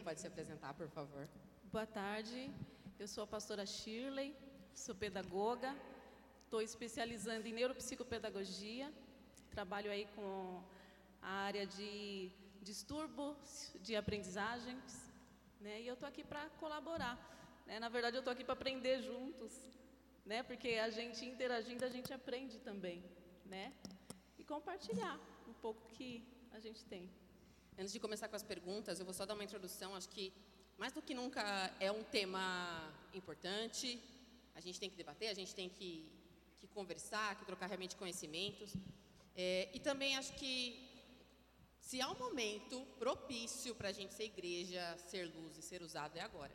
pode se apresentar, por favor. Boa tarde, eu sou a pastora Shirley, sou pedagoga, estou especializando em neuropsicopedagogia, trabalho aí com a área de distúrbios de aprendizagens, né? E eu estou aqui para colaborar. Né? Na verdade, eu estou aqui para aprender juntos, né? Porque a gente interagindo, a gente aprende também, né? E compartilhar um pouco que a gente tem. Antes de começar com as perguntas, eu vou só dar uma introdução. Acho que mais do que nunca é um tema importante. A gente tem que debater, a gente tem que, que conversar, que trocar realmente conhecimentos. É, e também acho que se há um momento propício para a gente ser igreja, ser luz e ser usado, é agora.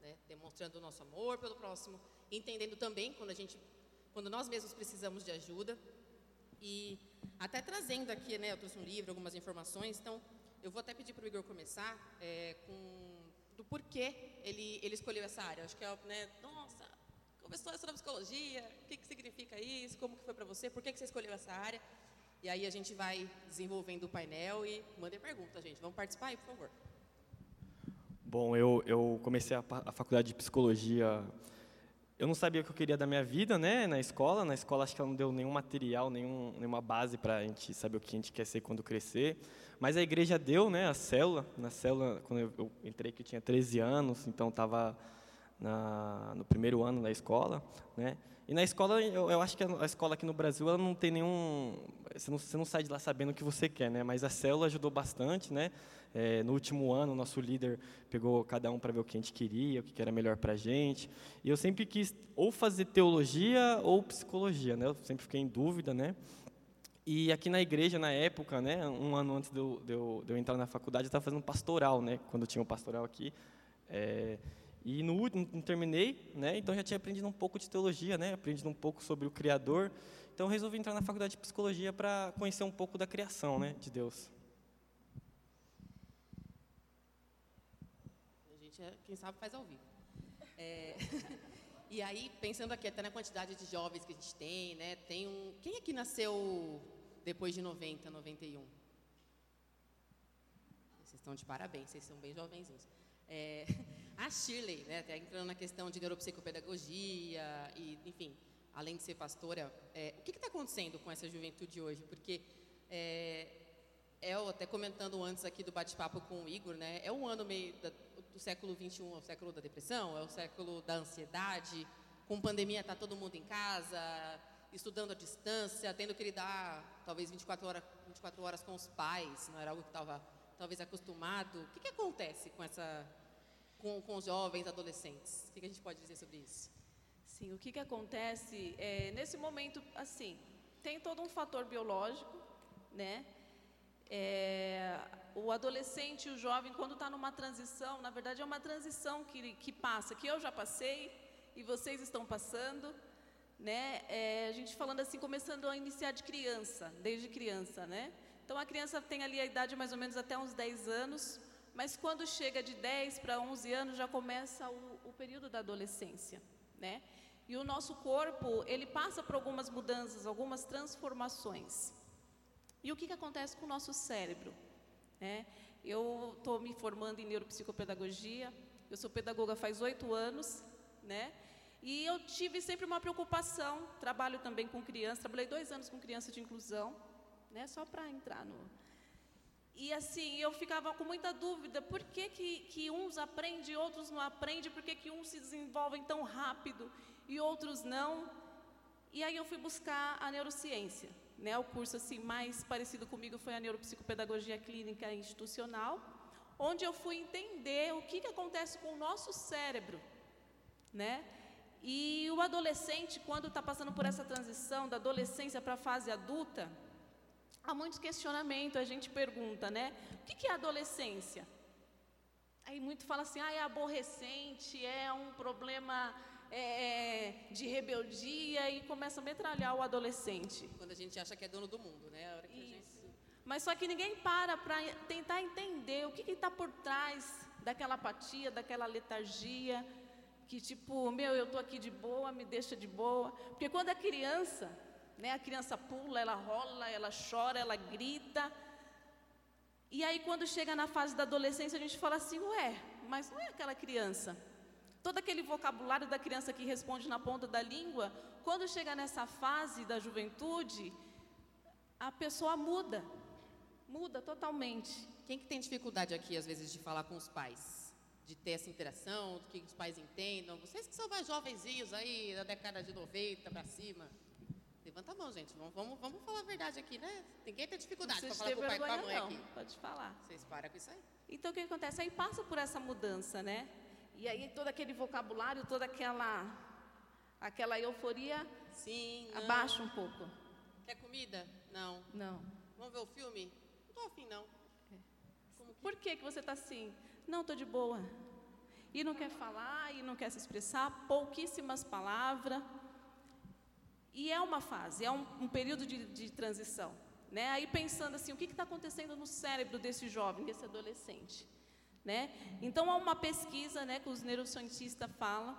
Né? Demonstrando o nosso amor pelo próximo, entendendo também quando a gente, quando nós mesmos precisamos de ajuda. E até trazendo aqui, né, eu trouxe um livro, algumas informações, então eu vou até pedir para o Igor começar é, com do porquê ele, ele escolheu essa área. Acho que é, né, nossa, começou a estudar psicologia, o que, que significa isso, como que foi para você, por que, que você escolheu essa área? E aí a gente vai desenvolvendo o painel e mandem pergunta, gente. Vamos participar aí, por favor. Bom, eu, eu comecei a, a faculdade de psicologia. Eu não sabia o que eu queria da minha vida, né, na escola. Na escola acho que ela não deu nenhum material, nenhum, nenhuma base para a gente saber o que a gente quer ser quando crescer. Mas a igreja deu, né, a célula. Na célula, quando eu, eu entrei, que eu tinha 13 anos, então estava no primeiro ano da escola, né. E na escola, eu, eu, acho que a escola aqui no Brasil, ela não tem nenhum... Você não, você não sai de lá sabendo o que você quer, né? Mas a célula ajudou bastante, né? É, no último ano, o nosso líder pegou cada um para ver o que a gente queria, o que era melhor para a gente. E eu sempre quis ou fazer teologia ou psicologia, né? Eu sempre fiquei em dúvida, né? E aqui na igreja, na época, né, um ano antes de eu, de eu, eu entrar na faculdade, eu estava fazendo pastoral, né, quando tinha um pastoral aqui. É, e no último, não terminei, né? Então já tinha aprendido um pouco de teologia, né? Aprendido um pouco sobre o Criador. Então resolvi entrar na faculdade de psicologia para conhecer um pouco da criação, né, de Deus. A gente, é, quem sabe, faz ao vivo. É, e aí, pensando aqui até na quantidade de jovens que a gente tem, né? Tem um. Quem aqui nasceu depois de 90, 91? Vocês estão de parabéns, vocês são bem jovenzinhos. É, a Shirley, né, até entrando na questão de neuropsicopedagogia, e, enfim, além de ser pastora, é, o que está acontecendo com essa juventude hoje? Porque é, eu até comentando antes aqui do bate-papo com o Igor, né, é um ano meio da, do século 21, é o século da depressão, é o século da ansiedade, com pandemia está todo mundo em casa, estudando à distância, tendo que lidar talvez 24 horas, 24 horas com os pais, não era algo que estava talvez acostumado. O que, que acontece com essa com, com os jovens, adolescentes? O que, que a gente pode dizer sobre isso? Sim, o que, que acontece é, nesse momento, assim, tem todo um fator biológico, né? É, o adolescente, o jovem, quando está numa transição, na verdade é uma transição que, que passa, que eu já passei e vocês estão passando, né? É, a gente falando assim, começando a iniciar de criança, desde criança, né? Então a criança tem ali a idade mais ou menos até uns 10 anos, mas quando chega de 10 para 11 anos já começa o, o período da adolescência, né? E o nosso corpo, ele passa por algumas mudanças, algumas transformações. E o que, que acontece com o nosso cérebro? Né? Eu estou me formando em neuropsicopedagogia, eu sou pedagoga faz oito anos, né? E eu tive sempre uma preocupação, trabalho também com crianças, trabalhei dois anos com criança de inclusão, né? Só para entrar no. E assim, eu ficava com muita dúvida, por que, que, que uns aprendem e outros não aprendem, por que, que uns se desenvolvem tão rápido e outros não. E aí eu fui buscar a neurociência. Né? O curso assim mais parecido comigo foi a neuropsicopedagogia clínica institucional, onde eu fui entender o que, que acontece com o nosso cérebro. Né? E o adolescente, quando está passando por essa transição da adolescência para a fase adulta, há muitos questionamentos, a gente pergunta, né? O que é adolescência? Aí muito fala assim, ah, é aborrecente, é um problema é, é, de rebeldia e começa a metralhar o adolescente. Quando a gente acha que é dono do mundo, né? A hora que Isso. Gente... Mas só que ninguém para para tentar entender o que está por trás daquela apatia, daquela letargia, que tipo, meu, eu estou aqui de boa, me deixa de boa. Porque quando é criança, né? A criança pula, ela rola, ela chora, ela grita. E aí, quando chega na fase da adolescência, a gente fala assim: ué, mas não é aquela criança. Todo aquele vocabulário da criança que responde na ponta da língua, quando chega nessa fase da juventude, a pessoa muda, muda totalmente. Quem que tem dificuldade aqui, às vezes, de falar com os pais? De ter essa interação, do que os pais entendam? Vocês que são mais jovenzinhos aí, da década de 90 para cima. Levanta a mão, gente. Vamos, vamos, vamos falar a verdade aqui, né? Ninguém tem dificuldade para falar com o pai e com a mãe não. aqui. Pode falar. Vocês param com isso aí. Então, o que acontece? Aí passa por essa mudança, né? E aí todo aquele vocabulário, toda aquela, aquela euforia Sim, não. abaixa um pouco. Quer comida? Não. Não. Vamos ver o filme? Não tô afim, não. Como que... Por que, que você está assim? Não, estou de boa. E não quer falar, e não quer se expressar, pouquíssimas palavras. E é uma fase, é um, um período de, de transição. Né? Aí pensando assim, o que está acontecendo no cérebro desse jovem, desse adolescente? Né? Então, há uma pesquisa né, que os neurocientistas falam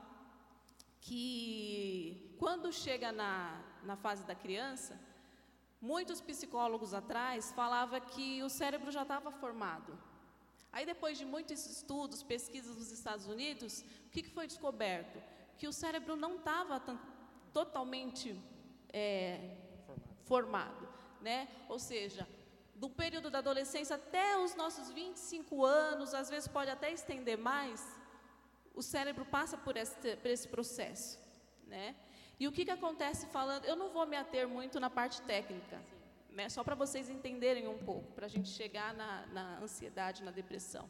que quando chega na, na fase da criança, muitos psicólogos atrás falavam que o cérebro já estava formado. Aí, depois de muitos estudos, pesquisas nos Estados Unidos, o que, foi descoberto? Que o cérebro não estava totalmente é, formado. formado né? Ou seja, do período da adolescência até os nossos 25 anos, às vezes pode até estender mais, o cérebro passa por esse, por esse processo. Né? E o que, que acontece falando? Eu não vou me ater muito na parte técnica, né? só para vocês entenderem um pouco, para a gente chegar na, na, ansiedade, na depressão.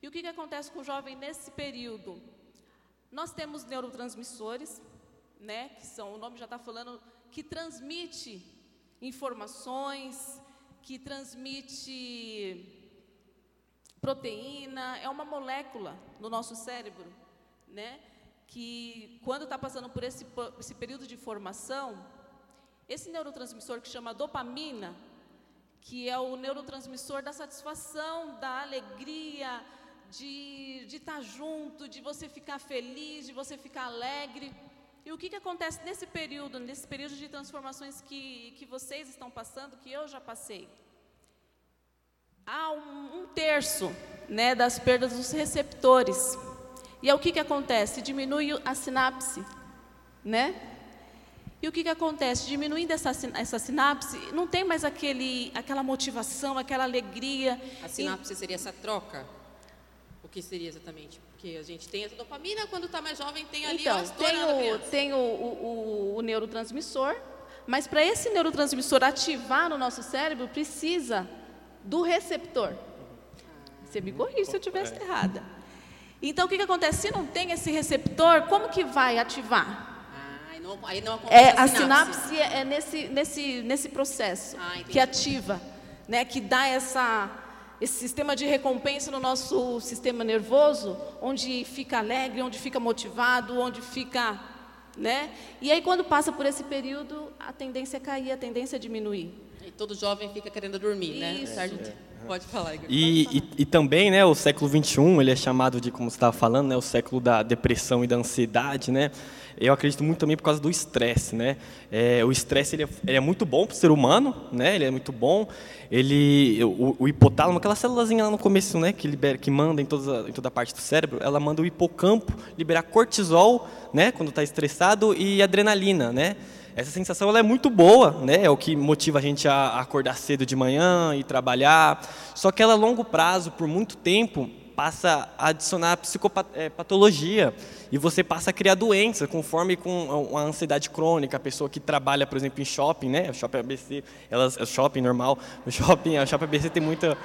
E o que, que acontece com o jovem nesse período? Nós temos neurotransmissores, né, que são, o nome já está falando, que transmite informações, que transmite proteína, é uma molécula no nosso cérebro, né? Que quando está passando por esse, esse período de formação, esse neurotransmissor que chama dopamina, que é o neurotransmissor da satisfação, da alegria, de estar tá junto, de você ficar feliz, de você ficar alegre. E o que, que acontece nesse período, nesse período de transformações que, que vocês estão passando, que eu já passei? Há um, um terço né, das perdas dos receptores. E é o que, que acontece? Diminui a sinapse, né? E o que, que acontece? Diminuindo essa, essa sinapse, não tem mais aquele, aquela motivação, aquela alegria. A sinapse e... seria essa troca? O que seria exatamente? Porque a gente tem a dopamina, quando está mais jovem, tem ali então, tem o, tem o, o, o neurotransmissor, mas para esse neurotransmissor ativar no nosso cérebro, precisa do receptor. Você me corrige se eu estivesse é. errada. Então, o que, que acontece? Se não tem esse receptor, como que vai ativar? Aí não, aí não é, a sinapse. sinapse é nesse, nesse, nesse processo ah, que ativa, né, que dá essa esse sistema de recompensa no nosso sistema nervoso, onde fica alegre, onde fica motivado, onde fica, né? E aí quando passa por esse período, a tendência é cair, a tendência é diminuir. E todo jovem fica querendo dormir, né? Isso. né? É. Pode falar, Igor. E, falar. E, e, também, né, o século 21, ele é chamado de, como você estava falando, né, o século da depressão e da ansiedade, né? Eu acredito muito também por causa do estresse, né? É, o estresse ele é, ele é, muito bom para o ser humano, né? Ele é muito bom. Ele, o, o hipotálamo, aquela célulazinha lá no começo, né? Que libera, que manda em toda, em toda a parte do cérebro, ela manda o hipocampo liberar cortisol, né? Quando está estressado e adrenalina, né? Essa sensação ela é muito boa, né? É o que motiva a gente a acordar cedo de manhã e trabalhar. Só que ela a longo prazo, por muito tempo, passa a adicionar psicopatologia e você passa a criar doenças conforme com a ansiedade crônica, a pessoa que trabalha, por exemplo, em shopping, né? Shopping ABC, elas, o shopping normal, shopping, a shopping ABC tem muita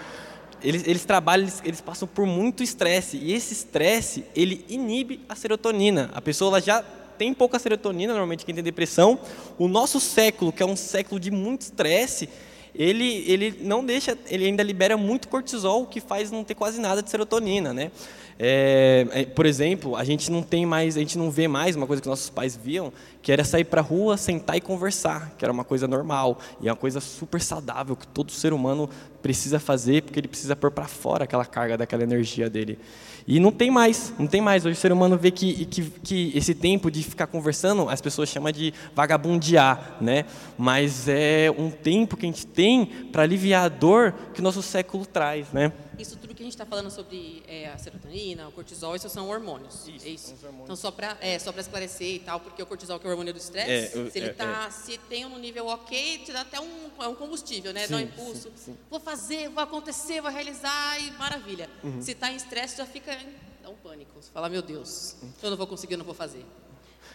eles, eles trabalham, eles, eles passam por muito estresse e esse estresse ele inibe a serotonina. A pessoa já tem pouca serotonina, normalmente quem tem depressão. O nosso século, que é um século de muito estresse, ele, ele não deixa, ele ainda libera muito cortisol, o que faz não ter quase nada de serotonina, né? É, é, por exemplo, a gente não tem mais, a gente não vê mais uma coisa que nossos pais viam, que era sair para a rua, sentar e conversar, que era uma coisa normal e é uma coisa super saudável que todo ser humano precisa fazer, porque ele precisa pôr para fora aquela carga daquela energia dele. E não tem mais, não tem mais. Hoje o ser humano vê que, que, que esse tempo de ficar conversando, as pessoas chamam de vagabundear, né? Mas é um tempo que a gente tem para aliviar a dor que o nosso século traz, né? Isso tudo que a gente está falando sobre é, a serotonina, o cortisol, isso são hormônios. Isso, é isso. são os hormônios. Então, só para é, só pra esclarecer e tal, porque o cortisol, que é o hormônio do estresse, É, se ele é, tá, se tem um nível ok, te dá até um, é um combustível, né? dá um Sim, impulso. sim, sim. Vou fazer, vou acontecer, vou realizar e maravilha. Uhum. Se está em estresse, já fica, dá um pânico. Você fala, meu Deus, eu não vou conseguir, eu não vou fazer.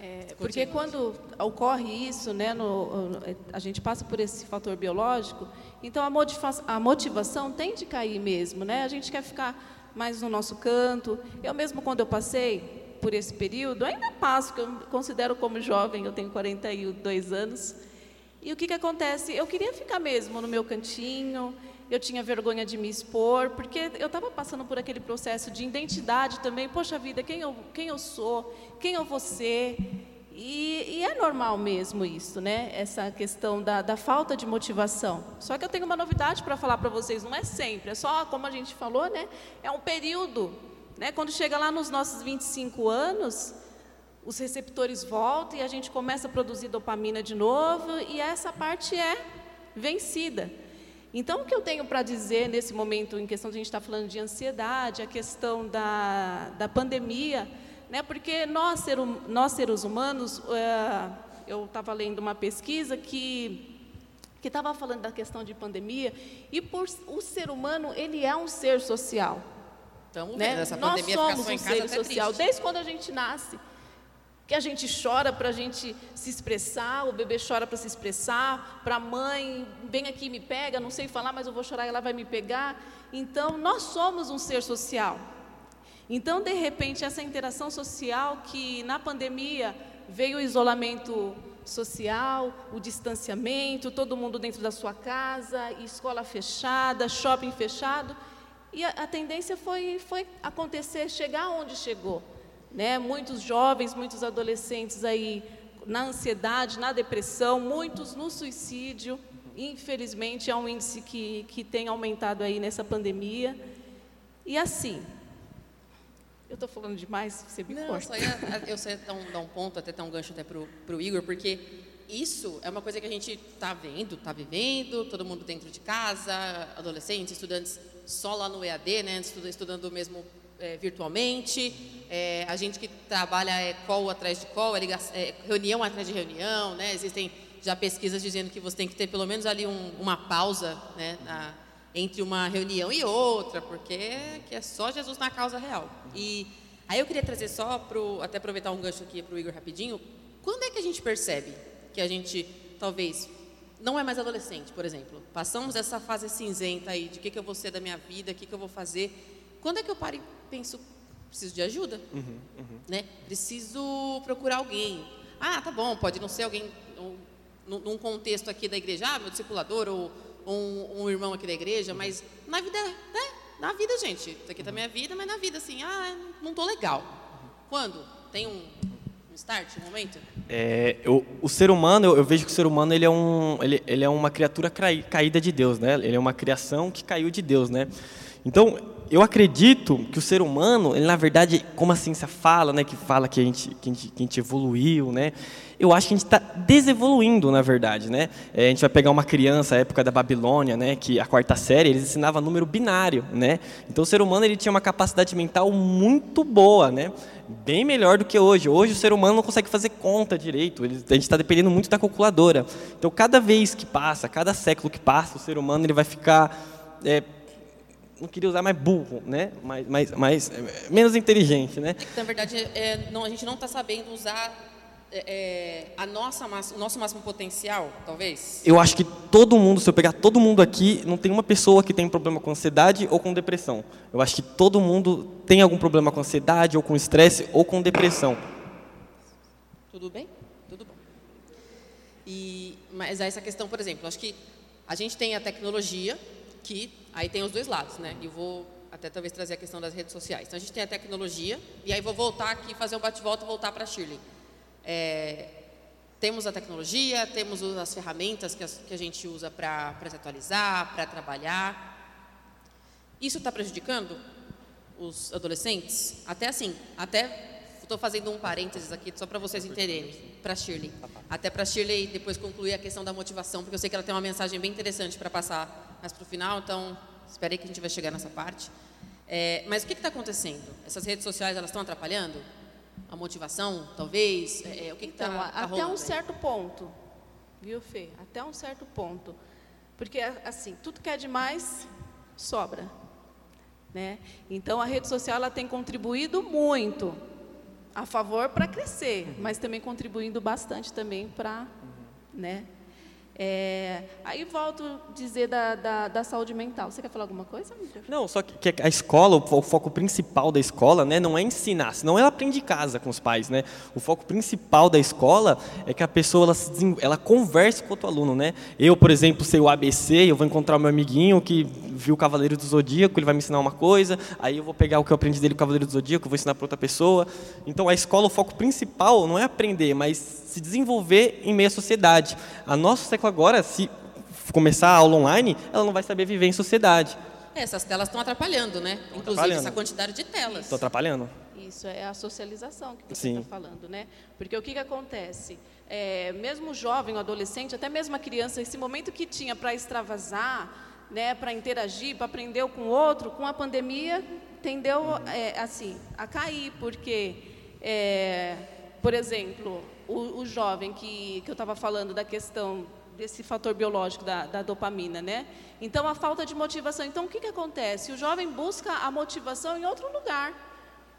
É, porque quando ocorre isso, né, no- no- a gente passa por esse fator biológico, então a, a motivação tem de cair mesmo, né? A gente quer ficar mais no nosso canto. Eu mesmo quando eu passei por esse período, ainda passo, que eu me considero como jovem, eu tenho 42 anos. E o que que acontece? Eu queria ficar mesmo no meu cantinho. Eu tinha vergonha de me expor, porque eu estava passando por aquele processo de identidade também. Poxa vida, quem eu, quem eu sou? Quem eu vou ser? E, e é normal mesmo isso, né? Essa questão da, da falta de motivação. Só que eu tenho uma novidade para falar para vocês. Não é sempre, é só, como a gente falou, né? É um período. Né? Quando chega lá nos nossos 25 anos, os receptores voltam e a gente começa a produzir dopamina de novo e essa parte é vencida. Então, o que eu tenho para dizer nesse momento, em questão de a gente estar falando de ansiedade, a questão da, da pandemia, né? porque nós, ser, hum- nós seres humanos, eh, eu estava lendo uma pesquisa que que estava falando da questão de pandemia e por o ser humano ele é um ser social Estamos né? vendo essa Nós somos um ser social, triste. desde quando a gente nasce. Que a gente chora para a gente se expressar, o bebê chora para se expressar, para a mãe, vem aqui e me pega, não sei falar, mas eu vou chorar e ela vai me pegar. Então, nós somos um ser social. Então, de repente, essa interação social que na pandemia veio o isolamento social, o distanciamento, todo mundo dentro da sua casa, escola fechada, shopping fechado, e a, a tendência foi, foi acontecer, chegar onde chegou. Né? Muitos jovens, muitos adolescentes aí na ansiedade, na depressão, muitos no suicídio. Infelizmente, é um índice que, que tem aumentado aí nessa pandemia. E assim, eu estou falando demais, você me Não, corta. só ia, eu só ia dar um, dar um ponto, até dar um gancho até pro, pro Igor, porque isso é uma coisa que a gente está vendo, está vivendo, todo mundo dentro de casa, adolescentes, estudantes só lá no EAD, né, estuda- estudando mesmo é, virtualmente, é, a gente que trabalha é call atrás de call, é é reunião atrás de reunião, né, existem já pesquisas dizendo que você tem que ter pelo menos ali um- uma pausa, né, na- entre uma reunião e outra, porque que é só Jesus na causa real. E aí eu queria trazer só pro até aproveitar um gancho aqui para o Igor rapidinho. Quando é que a gente percebe que a gente talvez não é mais adolescente, por exemplo? Passamos essa fase cinzenta aí de o que, que eu vou ser da minha vida, o que, que eu vou fazer. Quando é que eu paro e penso, preciso de ajuda? Né? Preciso procurar alguém. Ah, tá bom, pode não ser alguém um, num- num contexto aqui da igreja, ah, meu discipulador ou um, um irmão aqui da igreja, mas na vida, né? Na vida, gente. Isso aqui também é vida, mas na vida, assim, ah, não tô legal. Quando? Tem um, um start, um momento? É, eu- o ser humano, eu, eu vejo que o ser humano ele é, um, ele, ele é uma criatura caída de Deus, né? Ele é uma criação que caiu de Deus, né? Então, eu acredito que o ser humano, ele na verdade, como a ciência fala, né? Que fala que a gente, que a gente, que a gente evoluiu, né? Eu acho que a gente está desevoluindo, na verdade, né? É, a gente vai pegar uma criança, a época da Babilônia, né? Que a quarta série, eles ensinavam número binário, né? Então, o ser humano, ele tinha uma capacidade mental muito boa, né? bem melhor do que hoje. Hoje o ser humano não consegue fazer conta direito, ele, a gente está dependendo muito da calculadora. Então, cada vez que passa, cada século que passa, o ser humano ele vai ficar, é, não queria usar mais burro, né? mais, mais, mais, é, menos inteligente. Né? É que, na verdade, é, não, a gente não está sabendo usar é, é, a nossa, o nosso máximo potencial, talvez. Eu acho que todo mundo, se eu pegar todo mundo aqui, não tem uma pessoa que tem problema com ansiedade ou com depressão. Eu acho que todo mundo tem algum problema com ansiedade ou com estresse ou com depressão. Tudo bem? Tudo bom. E, mas essa questão, por exemplo, acho que a gente tem a tecnologia, que aí tem os dois lados, né? E vou até talvez trazer a questão das redes sociais. Então a gente tem a tecnologia, e aí vou voltar aqui, fazer um bate-volta e voltar para a Shirley. É, temos a tecnologia, temos as ferramentas que, as- que a gente usa para se atualizar, para trabalhar. Isso está prejudicando os adolescentes? Até assim, até estou fazendo um parênteses aqui, só para vocês entenderem, para Shirley. Até para Shirley depois concluir a questão da motivação, porque eu sei que ela tem uma mensagem bem interessante para passar mais para o final, então espere que a gente vai chegar nessa parte. É, mas o que está acontecendo? Essas redes sociais, elas estão atrapalhando? A motivação, talvez? É, é o que está então, tá até rolando um certo ponto, viu, Fê? Até um certo ponto. Porque, assim, tudo que é demais, sobra. Né? Então, a rede social ela tem contribuído muito a favor para crescer, mas também contribuindo bastante também para, né? É, aí volto a dizer da, da, da saúde mental. Você quer falar alguma coisa? Não, só que, que a escola, o fo- o foco principal da escola, né, não é ensinar, senão ela aprende em casa com os pais, né? O foco principal da escola é que a pessoa ela, ela converse com o outro aluno, né? Eu, por exemplo, sei o ABC, eu vou encontrar o meu amiguinho que viu o Cavaleiro do Zodíaco, ele vai me ensinar uma coisa, aí eu vou pegar o que eu aprendi dele o Cavaleiro do Zodíaco, eu vou ensinar para outra pessoa. Então a escola, o foco principal não é aprender, mas se desenvolver em meio à sociedade. A século agora, se começar a aula online, ela não vai saber viver em sociedade. É, essas telas estão atrapalhando, né? Inclusive atrapalhando. essa quantidade de telas. Estou atrapalhando? Isso é a socialização que você está falando, né? Porque o que, que acontece? É, mesmo o jovem, o adolescente, até mesmo a criança, esse momento que tinha para extravasar, né, para interagir, para aprender com o outro, com a pandemia tendeu é, assim a cair, porque, é, por exemplo, o, o jovem que, que eu estava falando da questão desse fator biológico da, da dopamina, né? Então a falta de motivação. Então o que, que acontece? O jovem busca a motivação em outro lugar.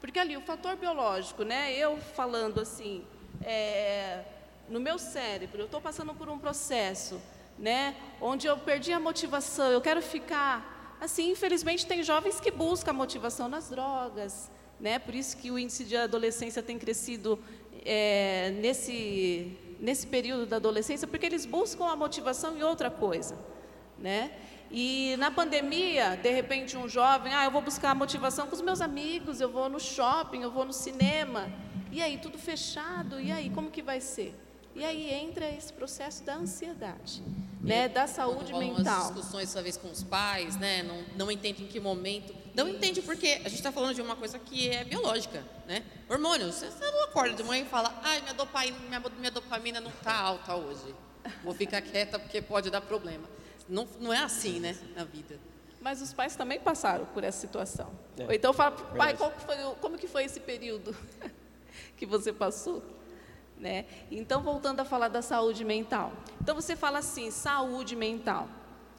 Porque ali, o fator biológico, né? Eu falando assim, é, no meu cérebro, eu estou passando por um processo, né? Onde eu perdi a motivação, eu quero ficar. Assim, infelizmente, tem jovens que buscam a motivação nas drogas, né? Por isso que o índice de adolescência tem crescido é, nesse, nesse período da adolescência, porque eles buscam a motivação em outra coisa, né? E na pandemia, de repente, um jovem, ah, eu vou buscar a motivação com os meus amigos, eu vou no shopping, eu vou no cinema. E aí, tudo fechado, e aí, como que vai ser? E aí entra esse processo da ansiedade, né, da saúde mental. As discussões, talvez, com os pais, né? Não, não entende em que momento. Não entende porque a gente está falando de uma coisa que é biológica, né? Hormônios. Você não acorda de manhã e fala, ai, minha dopamina, minha, minha dopamina não está alta hoje. Vou ficar quieta porque pode dar problema. Não, não é assim, né, na vida. Mas os pais também passaram por essa situação. É, Ou então fala, pai, verdade. qual que foi, como que foi esse período que você passou? Né? Então, voltando a falar da saúde mental. Então, você fala assim, saúde mental.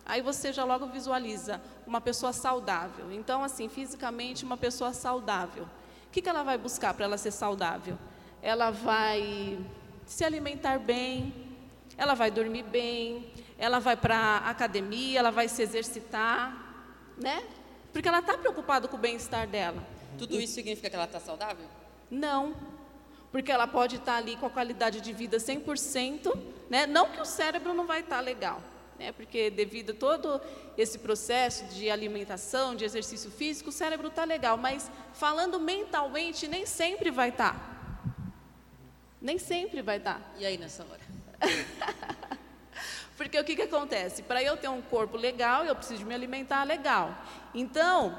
Aí você já logo visualiza uma pessoa saudável. Então, assim, fisicamente, uma pessoa saudável. O que, que ela vai buscar para ela ser saudável? Ela vai se alimentar bem, ela vai dormir bem, ela vai para a academia, ela vai se exercitar, né? Porque ela está preocupada com o bem-estar dela. Tudo isso significa que ela está saudável? Não, porque ela pode estar ali com a qualidade de vida 100%, né? Não que o cérebro não vai estar legal, né? Porque devido a todo esse processo de alimentação, de exercício físico, o cérebro está legal, mas falando mentalmente, nem sempre vai estar. Nem sempre vai estar. E aí, nessa hora? Porque o que, que acontece? Para eu ter um corpo legal, eu preciso me alimentar legal. Então,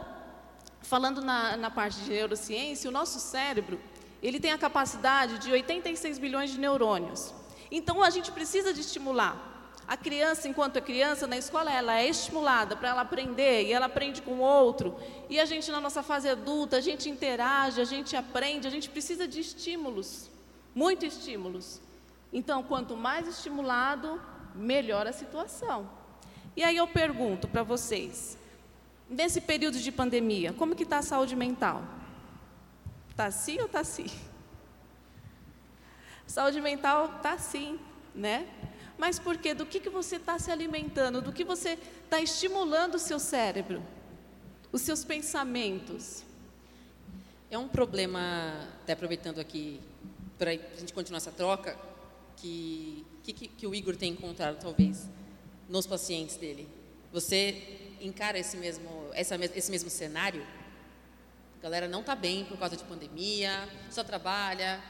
falando na, na parte de neurociência, o nosso cérebro, ele tem a capacidade de 86 bilhões de neurônios. Então, a gente precisa de estimular. A criança, enquanto é criança, na escola, ela é estimulada para ela aprender, e ela aprende com o outro. E a gente, na nossa fase adulta, a gente interage, a gente aprende, a gente precisa de estímulos, muito estímulos. Então, quanto mais estimulado, melhor a situação. E aí eu pergunto para vocês, nesse período de pandemia, como que está a saúde mental? Está assim ou está assim? Saúde mental está assim, né? Mas por quê? Do que, que você está se alimentando? Do que você está estimulando o seu cérebro? Os seus pensamentos? É um problema, até aproveitando aqui, para a gente continuar essa troca, que, que, que o Igor tem encontrado, talvez, nos pacientes dele. Você encara esse mesmo, essa, esse mesmo cenário? A galera não está bem por causa de pandemia, só trabalha,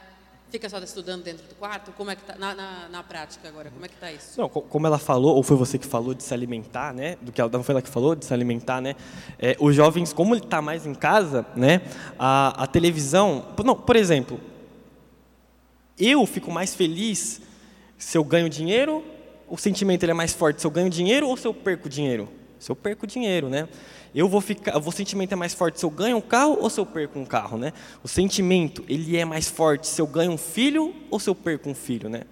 fica só estudando dentro do quarto? Como é que tá na, na, na prática agora? Como é que está isso? Não, co- como ela falou, ou foi você que falou de se alimentar, né? Do que ela, não foi ela que falou de se alimentar, né? É, os jovens, como ele está mais em casa, né? A, a televisão, não, por exemplo, eu fico mais feliz se eu ganho dinheiro, o sentimento ele é mais forte se eu ganho dinheiro ou se eu perco dinheiro? Se eu perco dinheiro, né? Eu vou ficar, o sentimento é mais forte se eu ganho um carro ou se eu perco um carro, né? O sentimento, ele é mais forte se eu ganho um filho ou se eu perco um filho, né?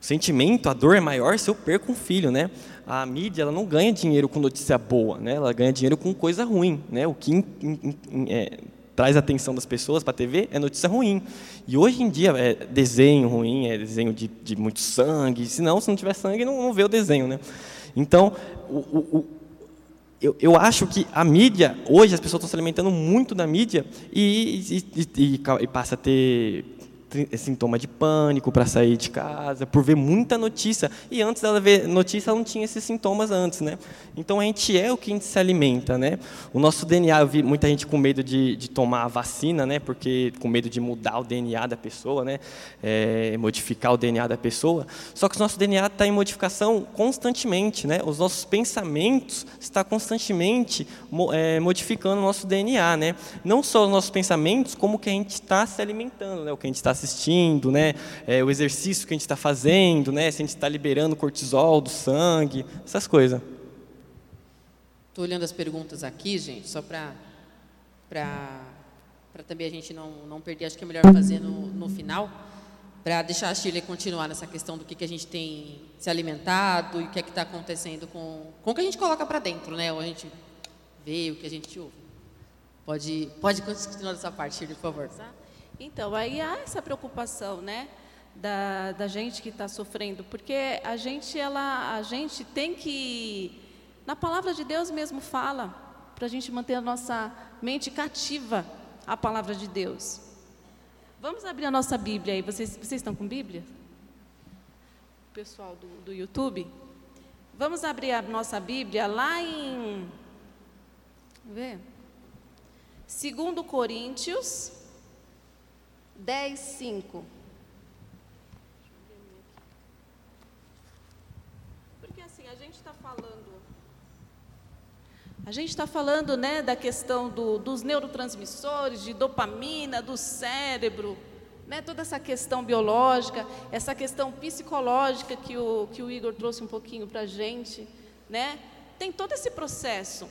O sentimento, a dor é maior se eu perco um filho, né? A mídia, ela não ganha dinheiro com notícia boa, né? Ela ganha dinheiro com coisa ruim, né? O que in, in, in, é, traz a atenção das pessoas para a TV é notícia ruim. E hoje em dia é desenho ruim, é desenho de, de muito sangue. Senão, se não tiver sangue, não, não vê o desenho, né? Então, o, o, eu, eu, acho que a mídia, hoje as pessoas estão se alimentando muito da mídia e, e, e, e passa a ter sintoma de pânico para sair de casa, por ver muita notícia. E antes dela ver notícia, ela não tinha esses sintomas antes, né? Então a gente é o que a gente se alimenta, né? O nosso DNA, eu vi muita gente com medo de, de tomar a vacina, né? Porque com medo de mudar o DNA da pessoa, né? É, modificar o DNA da pessoa. Só que o nosso DNA está em modificação constantemente, né? Os nossos pensamentos estão constantemente é, modificando o nosso DNA, né? Não só os nossos pensamentos, como o que a gente está se alimentando, né? O que a gente está assistindo, né? É, o exercício que a gente está fazendo, né? Se a gente está liberando cortisol do sangue, essas coisas. Estou olhando as perguntas aqui, gente, só para também a gente não, não perder, acho que é melhor fazer no, no final, para deixar a Shirley continuar nessa questão do que, que a gente tem se alimentado e o que é que está acontecendo com, com o que a gente coloca para dentro, né? Ou a gente vê, o que a gente ouve. Pode, pode continuar essa parte, Shirley, por favor. Então, aí há essa preocupação, né? Da, da gente que está sofrendo, porque a gente, ela, a gente tem que na palavra de Deus mesmo fala, para a gente manter a nossa mente cativa à palavra de Deus. Vamos abrir a nossa Bíblia aí. Vocês, vocês estão com Bíblia? Pessoal do, do YouTube? Vamos abrir a nossa Bíblia lá em. Vamos ver? 2 Coríntios 10, 5. A gente está falando né, da questão do, dos neurotransmissores, de dopamina, do cérebro, né, toda essa questão biológica, essa questão psicológica que o, que o Igor trouxe um pouquinho para a gente. Né? Tem todo esse processo.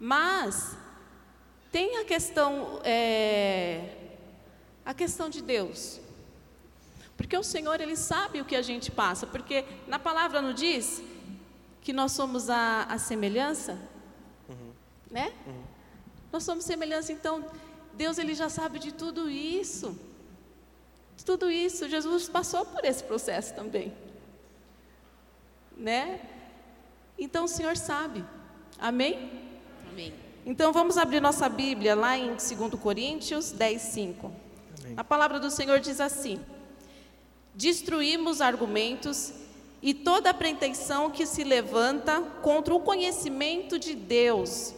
Mas tem a questão, é, a questão de Deus. Porque o Senhor, Ele sabe o que a gente passa. Porque na palavra não diz que nós somos a, a semelhança, uhum. né? Uhum. Nós somos semelhança, então Deus ele já sabe de tudo isso. De tudo isso, Jesus passou por esse processo também, né? Então o Senhor sabe. Amém? Amém. Então vamos abrir nossa Bíblia lá em 2 Coríntios 10, 5. A palavra do Senhor diz assim: Destruímos argumentos e toda a pretensão que se levanta contra o conhecimento de Deus,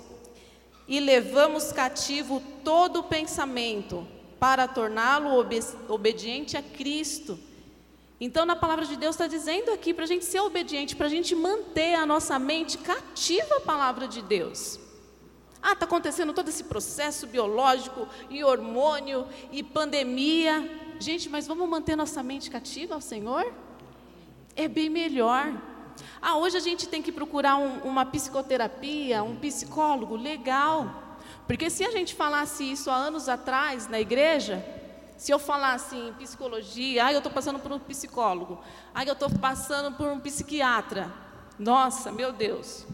e levamos cativo todo o pensamento para torná-lo obediente a Cristo. Então, na palavra de Deus está dizendo aqui para a gente ser obediente, para a gente manter a nossa mente cativa à palavra de Deus. Ah, está acontecendo todo esse processo biológico e hormônio e pandemia. Gente, mas vamos manter nossa mente cativa ao Senhor? é bem melhor. Ah, hoje a gente tem que procurar um, uma psicoterapia, um psicólogo, legal. Porque se a gente falasse isso há anos atrás na igreja, se eu falasse em psicologia, ah, eu estou passando por um psicólogo, ah, eu estou passando por um psiquiatra. Nossa, meu Deus,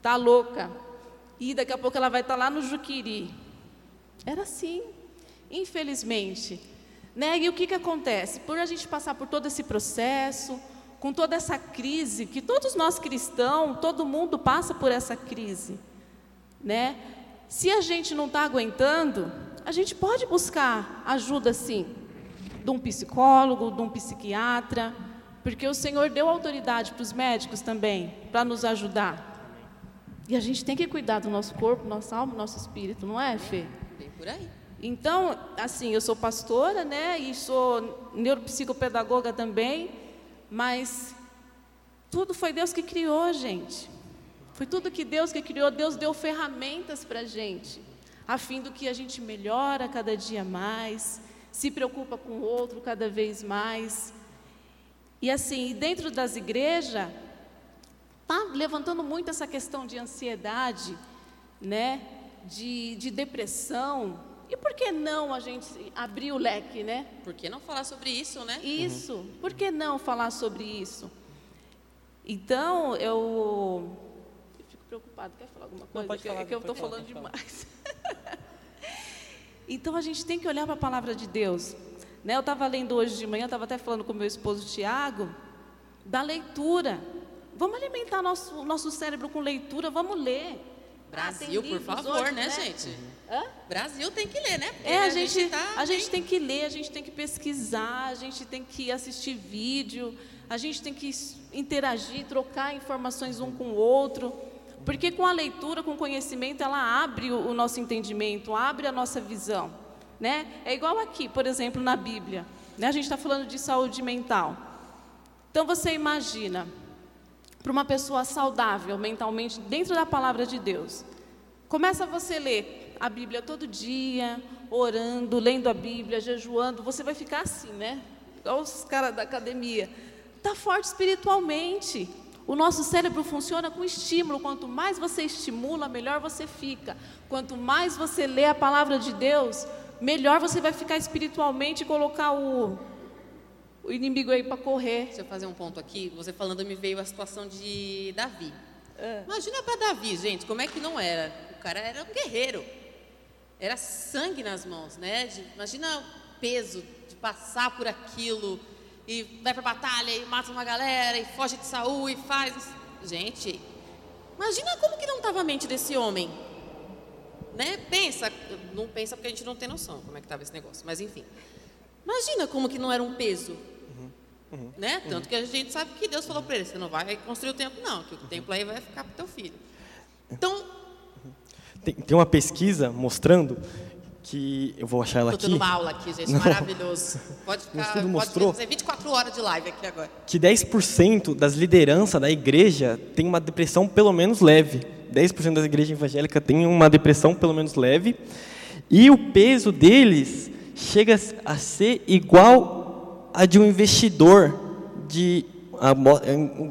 tá louca. E daqui a pouco ela vai estar tá lá no Juquiri. Era assim, infelizmente. Né? E o que, que acontece? Por a gente passar por todo esse processo, com toda essa crise, que todos nós cristãos, todo mundo passa por essa crise, né? Se a gente não está aguentando, a gente pode buscar ajuda sim, de um psicólogo, de um psiquiatra, porque o Senhor deu autoridade para os médicos também, para nos ajudar. E a gente tem que cuidar do nosso corpo, nossa alma, nosso espírito, não é, Fê? Bem por aí. Então, assim, eu sou pastora, né, e sou neuropsicopedagoga também, mas tudo foi Deus que criou, gente. Foi tudo que Deus que criou. Deus deu ferramentas para a gente, a fim do que a gente melhora cada dia mais, se preocupa com o outro cada vez mais. E assim, dentro das igrejas, está levantando muito essa questão de ansiedade, né? De, de depressão. E por que não a gente abrir o leque, né? Por que não falar sobre isso, né? Isso. Uhum. Por que não falar sobre isso? Então, eu, eu fico preocupado. Quer falar alguma coisa? Não, pode falar, é que eu estou falando falar, demais. então, a gente tem que olhar para a palavra de Deus. Né? Eu estava lendo hoje de manhã, estava até falando com meu esposo Tiago, da leitura. Vamos alimentar nosso, nosso cérebro com leitura, vamos ler. Brasil, ah, por favor, hoje, né, né, gente? Uhum. Brasil tem que ler, né? Porque é, a, a gente, gente tá a gente tem que ler, a gente tem que pesquisar, a gente tem que assistir vídeo, a gente tem que interagir, trocar informações um com o outro. Porque com a leitura, com o conhecimento, ela abre o, o nosso entendimento, abre a nossa visão. Né? É igual aqui, por exemplo, na Bíblia. Né? A gente está falando de saúde mental. Então você imagina, para uma pessoa saudável mentalmente, dentro da palavra de Deus, começa você a ler a Bíblia todo dia, orando, lendo a Bíblia, jejuando, você vai ficar assim, né? Igual os caras da academia. Está forte espiritualmente. O nosso cérebro funciona com estímulo. Quanto mais você estimula, melhor você fica. Quanto mais você lê a palavra de Deus, melhor você vai ficar espiritualmente e colocar o, o inimigo aí para correr. Deixa eu fazer um ponto aqui. Você falando, me veio a situação de Davi. É. Imagina para Davi, gente, como é que não era? O cara era um guerreiro. Era sangue nas mãos, né? De, imagina o peso de passar por aquilo e vai para batalha e mata uma galera e foge de Saul e faz. Gente, imagina como que não estava a mente desse homem. Né? Pensa, não pensa porque a gente não tem noção como é que estava esse negócio, mas enfim. Imagina como que não era um peso. Uhum, uhum, né? Tanto uhum. que a gente sabe que Deus falou para ele: você não vai construir o templo, não, que o templo aí vai ficar para o teu filho. Então. Tem, tem uma pesquisa mostrando que eu vou achar ela aqui. Estou uma aula aqui, gente, Não. maravilhoso. Pode ficar, mostrou fazer 24 horas de live aqui agora. Que 10% das lideranças da igreja tem uma depressão pelo menos leve. 10% das igrejas evangélicas tem uma depressão pelo menos leve. E o peso deles chega a ser igual a de um investidor de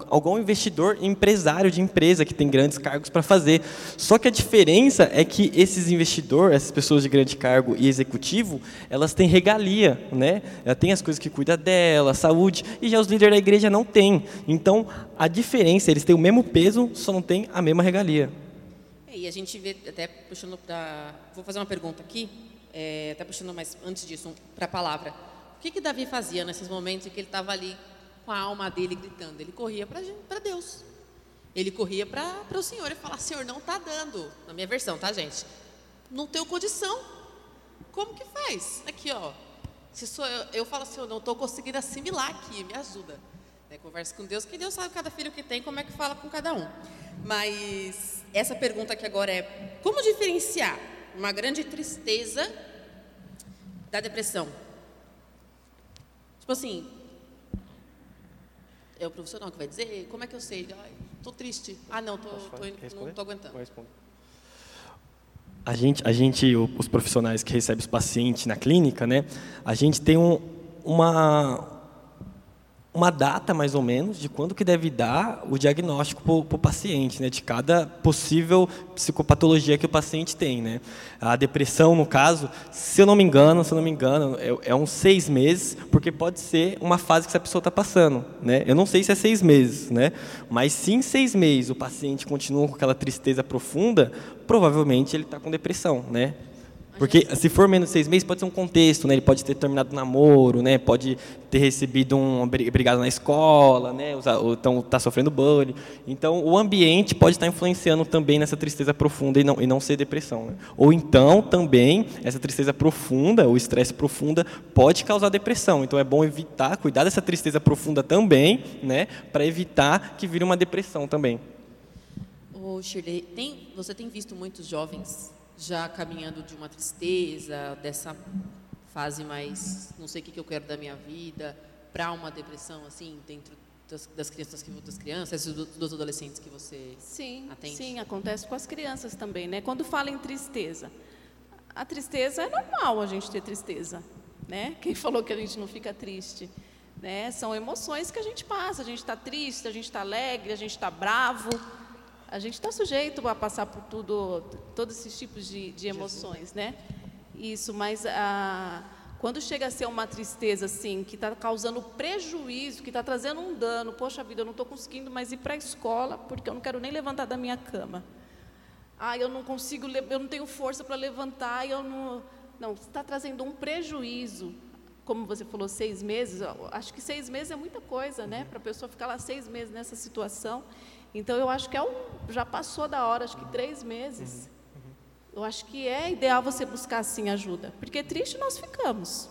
algum investidor empresário de empresa que tem grandes cargos para fazer. Só que a diferença é que esses investidores, essas pessoas de grande cargo e executivo, elas têm regalia, né? Ela tem as coisas que cuida dela, saúde, e já os líderes da igreja não têm. Então, a diferença, eles têm o mesmo peso, só não têm a mesma regalia. É, e a gente vê, até puxando para... Vou fazer uma pergunta aqui, é, até puxando mais antes disso para a palavra. O que, que Davi fazia nesses momentos em que ele estava ali com a alma dele gritando. Ele corria para Deus. Ele corria para o Senhor e falava: Senhor, não está dando. Na minha versão, tá, gente? Não tenho condição. Como que faz? Aqui, ó. Se sou eu, eu falo assim: eu não estou conseguindo assimilar aqui, me ajuda. Né, conversa com Deus, que Deus sabe cada filho que tem, como é que fala com cada um. Mas essa pergunta aqui agora é: como diferenciar uma grande tristeza da depressão? Tipo assim, é o profissional que vai dizer, como é que eu sei? Estou triste. Ah, não, tô, tô, não estou aguentando. A gente, a gente, os profissionais que recebem os pacientes na clínica, né, a gente tem um, uma, uma data mais ou menos de quando que deve dar o diagnóstico para o paciente, né, de cada possível psicopatologia que o paciente tem, né. A depressão, no caso, se eu não me engano, se eu não me engano, é, é uns seis meses, porque pode ser uma fase que essa pessoa está passando, né. Eu não sei se é seis meses, né, mas se em seis meses o paciente continua com aquela tristeza profunda, provavelmente ele está com depressão, né. Porque se for menos de seis meses, pode ser um contexto, né? Ele pode ter terminado o namoro, né? Pode ter recebido um brigado na escola, né? Ou então está sofrendo bullying. Então, o ambiente pode estar influenciando também nessa tristeza profunda e não, e não ser depressão. Né? Ou então, também, essa tristeza profunda, o estresse profunda, pode causar depressão. Então, é bom evitar, cuidar dessa tristeza profunda também, né? Para evitar que vire uma depressão também. Ô, Shirley, tem, você tem visto muitos jovens já caminhando de uma tristeza, dessa fase mais não sei o que, que eu quero da minha vida, para uma depressão assim dentro das, das crianças que das crianças, dos adolescentes que você sim, atende? Sim, acontece com as crianças também, né? Quando fala em tristeza, a tristeza é normal a gente ter tristeza, né? Quem falou que a gente não fica triste? Né? São emoções que a gente passa. A gente está triste, a gente está alegre, a gente está bravo. A gente está sujeito a passar por tudo, todos esses tipos de, de emoções, né? Isso, mas a, quando chega a ser uma tristeza assim, que está causando prejuízo, que está trazendo um dano, poxa vida, eu não estou conseguindo mais ir para a escola porque eu não quero nem levantar da minha cama. Ah, eu não consigo, eu não tenho força para levantar, eu não. Não, está trazendo um prejuízo. Como você falou, seis meses, acho que seis meses é muita coisa, né? Para a pessoa ficar lá seis meses nessa situação. Então, eu acho que é um, já passou da hora, acho que três meses. Eu acho que é ideal você buscar, sim, ajuda. Porque triste nós ficamos.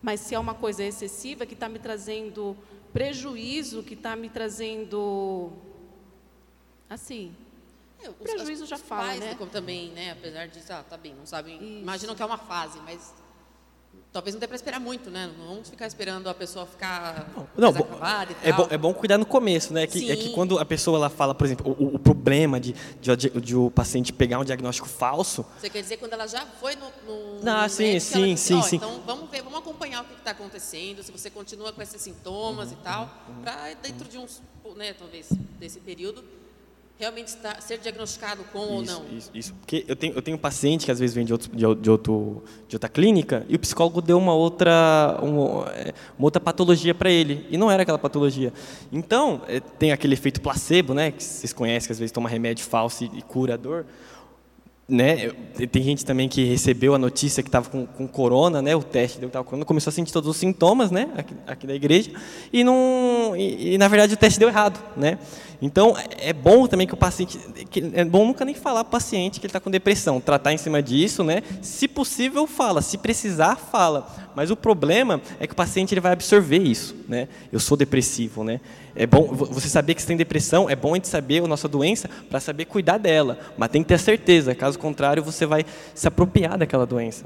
Mas se é uma coisa excessiva, que está me trazendo prejuízo, que está me trazendo. Assim. É, os, prejuízo já fala, pais, né? também, né? Apesar disso, ah, tá bem, não sabem. Imaginam que é uma fase, mas Talvez não dê para esperar muito, né? Não vamos ficar esperando a pessoa ficar não, não é, bom, é bom cuidar no começo, né? Que, é que quando a pessoa ela fala, por exemplo, o, o problema de, de, de, o paciente pegar um diagnóstico falso. Você quer dizer quando ela já foi no. no não, no sim, sim, sim, oh, sim. Então vamos ver, vamos acompanhar o que está acontecendo, se você continua com esses sintomas uhum, e tal, uhum, para dentro de uns, né, talvez desse período realmente ser diagnosticado com isso, ou não. Isso, isso. Porque eu tenho, eu tenho um paciente que às vezes vem de, outro, de, de, outro, de outra clínica e o psicólogo deu uma outra, uma, é, uma outra patologia para ele. E não era aquela patologia. Então, é, tem aquele efeito placebo, né, que vocês conhecem, que às vezes toma remédio falso e, e cura a dor né, tem gente também que recebeu a notícia que estava com, com corona, né, o teste deu estava corona, começou a sentir todos os sintomas, né, aqui, aqui da igreja, e não, e, e, na verdade o teste deu errado, né. Então é bom também que o paciente, que é bom nunca nem falar para o paciente que ele está com depressão, tratar em cima disso, né. Se possível fala, se precisar fala, mas o problema é que o paciente ele vai absorver isso, né. Eu sou depressivo, né. É bom você saber que você tem depressão, é bom a gente saber a nossa doença para saber cuidar dela, mas tem que ter certeza, caso contrário você vai se apropriar daquela doença.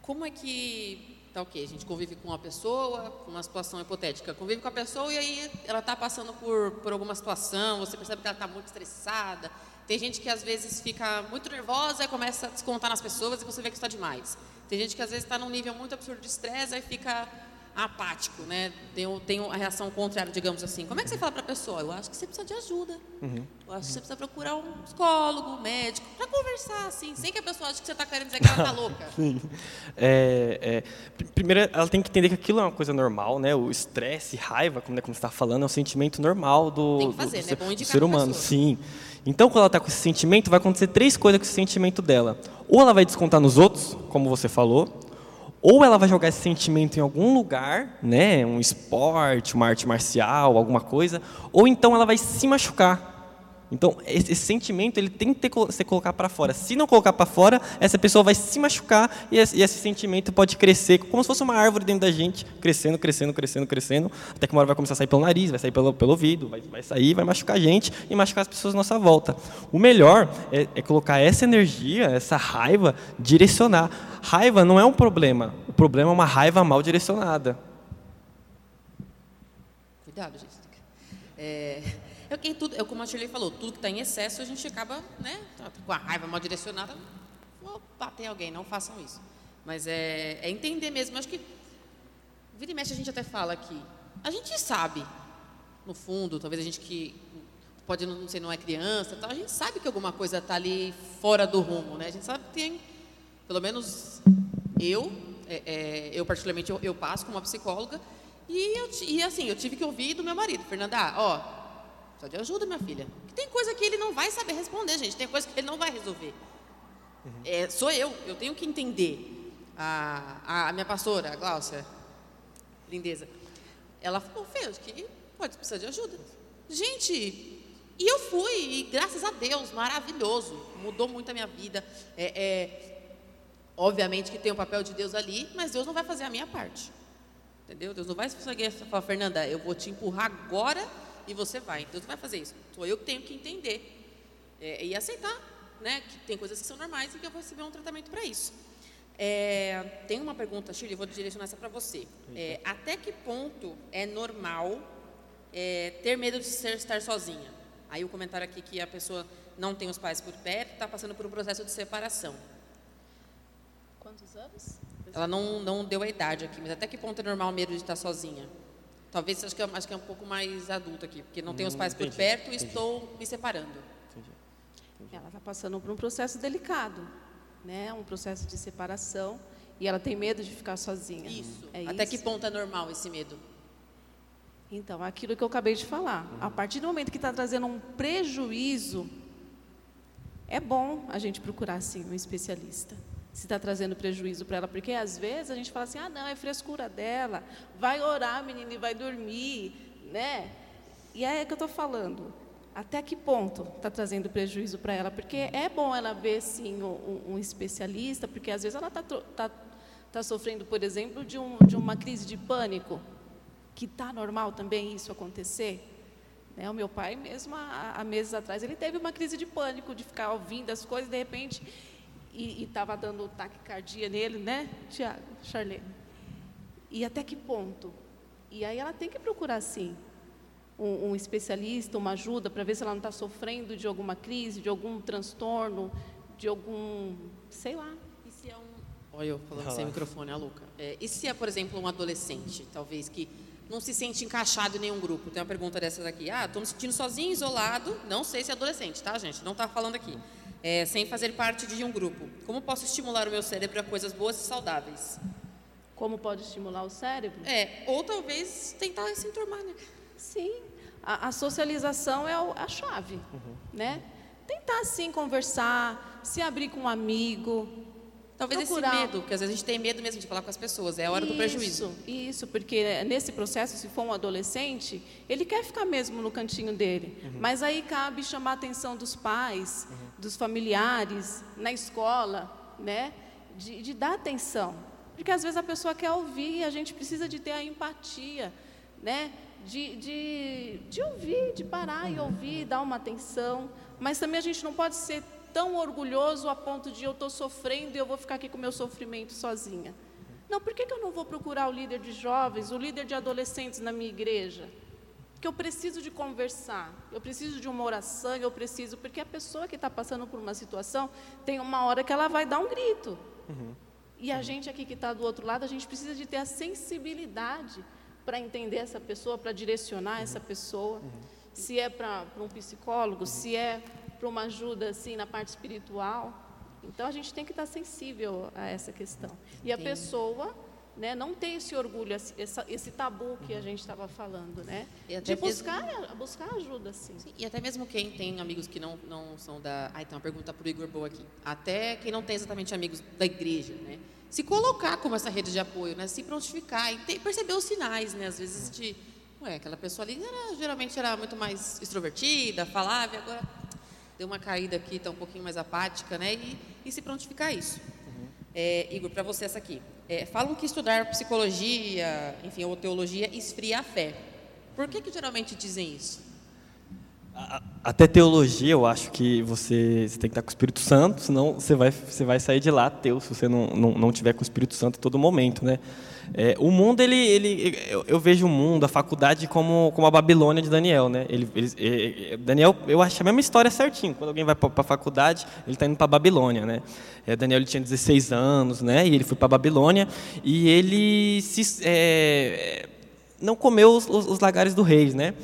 Como é que tá ok? A gente convive com uma pessoa, uma situação hipotética, convive com a pessoa e aí ela está passando por, por alguma situação, você percebe que ela está muito estressada. Tem gente que às vezes fica muito nervosa e começa a descontar nas pessoas e você vê que está demais. Tem gente que às vezes está num nível muito absurdo de estresse e fica apático, né? Tem, tem a reação contrária, digamos assim. Como é que você fala para a pessoa? Eu acho que você precisa de ajuda. Uhum. Eu acho que você precisa procurar um psicólogo, um médico, para conversar, assim, sem que a pessoa ache que você está querendo dizer que ela está louca. Sim. É, é, primeiro, ela tem que entender que aquilo é uma coisa normal, né? O estresse, raiva, como, né, como você está falando, é um sentimento normal do, tem que fazer, do, né? Bom do ser humano. Sim. Então, quando ela está com esse sentimento, vai acontecer três coisas com esse sentimento dela. Ou ela vai descontar nos outros, como você falou, ou ela vai jogar esse sentimento em algum lugar, né, um esporte, uma arte marcial, alguma coisa, ou então ela vai se machucar. Então, esse, sentimento ele tem que ter, ser colocar para fora. Se não colocar para fora, essa pessoa vai se machucar e esse, e esse, sentimento pode crescer como se fosse uma árvore dentro da gente, crescendo, crescendo, crescendo, crescendo, até que uma hora vai começar a sair pelo nariz, vai sair pelo, pelo ouvido, vai, vai sair, vai machucar a gente e machucar as pessoas à nossa volta. O melhor é, é colocar essa energia, essa raiva, direcionar. Raiva não é um problema, o problema é uma raiva mal direcionada. Cuidado, gente. É, é, que tudo, é como a Shirley falou, tudo que está em excesso a gente acaba né, com a raiva mal direcionada. Vou bater alguém, não façam isso. Mas é, é entender mesmo. Acho que vira e mexe a gente até fala que a gente sabe, no fundo, talvez a gente que pode não ser não é criança, tal, a gente sabe que alguma coisa está ali fora do rumo, né? A gente sabe que tem, pelo menos eu, é, é, eu particularmente eu, eu, passo como uma psicóloga e, eu, e assim eu tive que ouvir do meu marido, Fernanda, ó, de ajuda, minha filha. Tem coisa que ele não vai saber responder, gente. Tem coisa que ele não vai resolver. Uhum. É, sou eu, eu tenho que entender. A, a minha pastora, a Gláucia, lindeza, ela falou, Fê, acho que pode precisar de ajuda. Gente, e eu fui, e graças a Deus, maravilhoso. Mudou muito a minha vida. É, é, obviamente que tem o papel de Deus ali, mas Deus não vai fazer a minha parte. Entendeu? Deus não vai falar, Fernanda, eu vou te empurrar agora e você vai. Deus não vai fazer isso. Sou eu que tenho que entender é, e aceitar, né? Que tem coisas que são normais e que eu vou receber um tratamento para isso. É, tem uma pergunta, Shirley, vou direcionar essa para você. É, até que ponto é normal é, ter medo de ser, estar sozinha? Aí o comentário aqui que a pessoa não tem os pais por perto, está passando por um processo de separação. Quantos anos? Ela não, não deu a idade aqui, mas até que ponto é normal o medo de estar sozinha? Talvez, acho que, é, acho que é um pouco mais adulto aqui, porque não tenho os pais por entendi, perto e entendi. estou me separando. Ela está passando por um processo delicado, né? Um processo de separação e ela tem medo de ficar sozinha. Isso. É até isso? que ponto é normal esse medo? Então, aquilo que eu acabei de falar. A partir do momento que está trazendo um prejuízo, é bom a gente procurar, sim, um especialista. Se está trazendo prejuízo para ela. Porque, às vezes, a gente fala assim, ah, não, é frescura dela. Vai orar, menina, e vai dormir, né? E é que eu estou falando. Até que ponto está trazendo prejuízo para ela? Porque é bom ela ver, sim, um, um especialista, porque, às vezes, ela está tá, tá sofrendo, por exemplo, de, um, de uma crise de pânico que está normal também isso acontecer. Né? O meu pai, mesmo há, meses atrás, ele teve uma crise de pânico, de ficar ouvindo as coisas, de repente, e estava dando taquicardia nele, né, Tiago, Charlene? E até que ponto? E aí ela tem que procurar, sim, um, um especialista, uma ajuda, para ver se ela não está sofrendo de alguma crise, de algum transtorno, de algum, sei lá. E se é um. Olha, eu falando sem microfone, a Luca. É, e se é, por exemplo, um adolescente, talvez, que não se sente encaixado em nenhum grupo? Tem uma pergunta dessa daqui. Ah, estou me sentindo sozinho, isolado. Não sei se é adolescente, tá, gente? Não está falando aqui. É, sem fazer parte de um grupo. Como posso estimular o meu cérebro a coisas boas e saudáveis? Como pode estimular o cérebro? É, ou talvez tentar se enturmar, né? Sim, a, a socialização é a chave, né? Tentar sim conversar, se abrir com um amigo. Talvez procurar- esse medo, porque às vezes a gente tem medo mesmo de falar com as pessoas, é a hora do prejuízo. Isso, Isso, porque nesse processo, se for um adolescente, ele quer ficar mesmo no cantinho dele. Mas aí cabe chamar a atenção dos pais, dos familiares, na escola, né? De, de dar atenção. Porque às vezes a pessoa quer ouvir a gente precisa de ter a empatia, né? De, de, de ouvir, de parar e ouvir, dar uma atenção. Mas também a gente não pode ser tão orgulhoso a ponto de eu estou sofrendo e eu vou ficar aqui com o meu sofrimento sozinha. Não, por que, que eu não vou procurar o líder de jovens, o líder de adolescentes na minha igreja? Porque eu preciso de conversar, eu preciso de uma oração, eu preciso, porque a pessoa que está passando por uma situação tem uma hora que ela vai dar um grito. E a gente aqui que está do outro lado, a gente precisa de ter a sensibilidade para entender essa pessoa, para direcionar essa pessoa. Se é para um psicólogo, se é para uma ajuda assim na parte espiritual. Então a gente tem que estar sensível a essa questão. E a Entendi. pessoa né, não tem esse orgulho, esse, essa- esse tabu que a gente estava falando, né? E até De mesmo- buscar, buscar ajuda, sim. Sim, E até mesmo quem tem amigos que não, não são da. Ah, então, uma pergunta para o Igor Boa aqui. Até quem não tem exatamente amigos da igreja, né? Se colocar como essa rede de apoio, né? Se prontificar e ter- perceber os sinais, né? Às vezes de. Ué, aquela pessoa ali era, geralmente era muito mais extrovertida, falava, e agora deu uma caída aqui, está um pouquinho mais apática, né? E, e se prontificar isso. É, Igor, para você essa aqui. É, falam que estudar psicologia, enfim, ou teologia esfria a fé. Por que, que geralmente dizem isso? Até teologia, eu acho que você, você tem que estar com o Espírito Santo, senão você vai, você vai sair de lá ateu, se você não, não, não tiver com o Espírito Santo em todo momento, né? É, o mundo, ele, ele, eu, eu vejo o mundo, a faculdade, como, como a Babilônia de Daniel, né? Ele, é, é, Daniel, eu acho a mesma história certinho. Quando alguém vai para a faculdade, ele está indo para a Babilônia, né? É, Daniel ele tinha 16 anos, né? E ele foi para a Babilônia e ele se, é, não comeu os, os, os lagares do rei, né?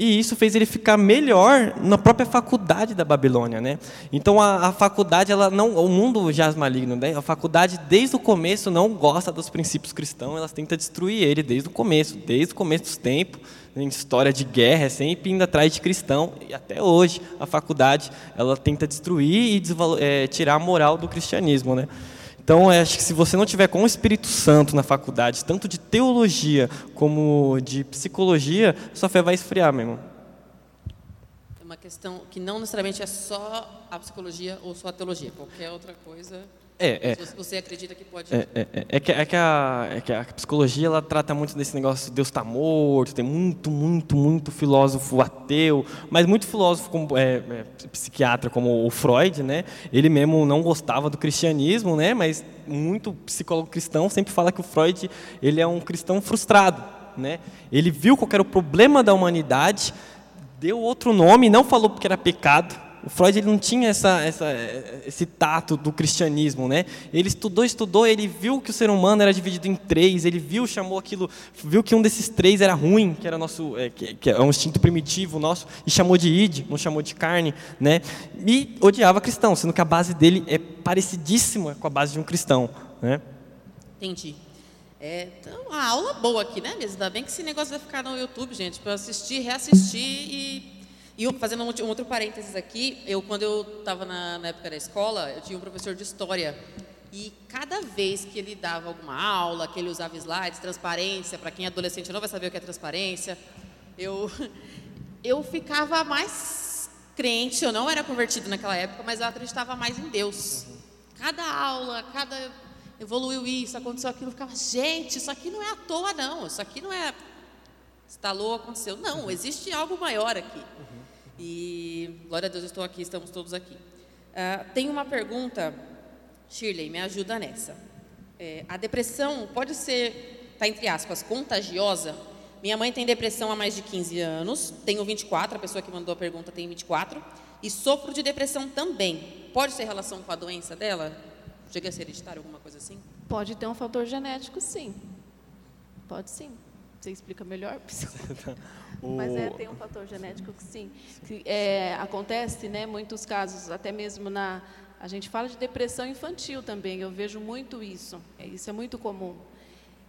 E isso fez ele ficar melhor na própria faculdade da Babilônia, né? Então a, a faculdade, ela não, o mundo jaz maligno, né? A faculdade desde o começo não gosta dos princípios cristãos, elas tentam destruir ele desde o começo, desde o começo dos tempos. Em história de guerra é sempre indo atrás de cristão e até hoje a faculdade ela tenta destruir e eh, tirar a moral do cristianismo, né? Então, eu acho que se você não tiver com o Espírito Santo na faculdade, tanto de teologia como de psicologia, sua fé vai esfriar mesmo. É uma questão que não necessariamente é só a psicologia ou só a teologia. Qualquer outra coisa, É, é. você acredita que pode... É, é, é, é que, é, que a, é que a psicologia ela trata muito desse negócio Deus está morto, tem muito, muito, muito filósofo ateu, mas muito filósofo como, é, é, psiquiatra como o Freud, né? Ele mesmo não gostava do cristianismo, né? Mas muito psicólogo cristão sempre fala que o Freud ele é um cristão frustrado, né? Ele viu qual era o problema da humanidade, deu outro nome, não falou porque era pecado, O Freud ele não tinha essa, essa, esse tato do cristianismo, né? Ele estudou, estudou, ele viu que o ser humano era dividido em três, ele viu, chamou aquilo, viu que um desses três era ruim, que era nosso, é, que, que, é um instinto primitivo nosso, e chamou de id, não chamou de carne, né? E odiava cristão, sendo que a base dele é parecidíssima com a base de um cristão, né? Entendi. É, então, uma aula boa aqui, né, mesmo? Ainda bem que esse negócio vai ficar no YouTube, gente, para assistir, reassistir e e fazendo um, outro parênteses aqui, eu quando eu estava na, na, época da escola, eu tinha um professor de história e cada vez que ele dava alguma aula, que ele usava slides, transparência, para quem é adolescente não vai saber o que é transparência, eu eu ficava mais crente, eu não era convertido naquela época, mas eu acreditava mais em Deus. Cada aula, cada evoluiu isso, aconteceu aquilo, eu ficava, gente, isso aqui não é à toa não, isso aqui não é instalou, aconteceu. Não, existe algo maior aqui. E glória a Deus, estou aqui, estamos todos aqui. Uh, tem uma pergunta, Shirley, me ajuda nessa. É, a depressão pode ser, está entre aspas, contagiosa? Minha mãe tem depressão há mais de 15 anos, tenho 24, a pessoa que mandou a pergunta tem 24, e sofro de depressão também. Pode ter relação com a doença dela? Chega a ser hereditário, alguma coisa assim? Pode ter um fator genético, sim. Pode sim. Você explica melhor? O... Mas é, tem um fator genético que sim. Que, é, acontece, né, muitos casos, até mesmo na. A gente fala de depressão infantil também, eu vejo muito isso. É, isso é muito comum.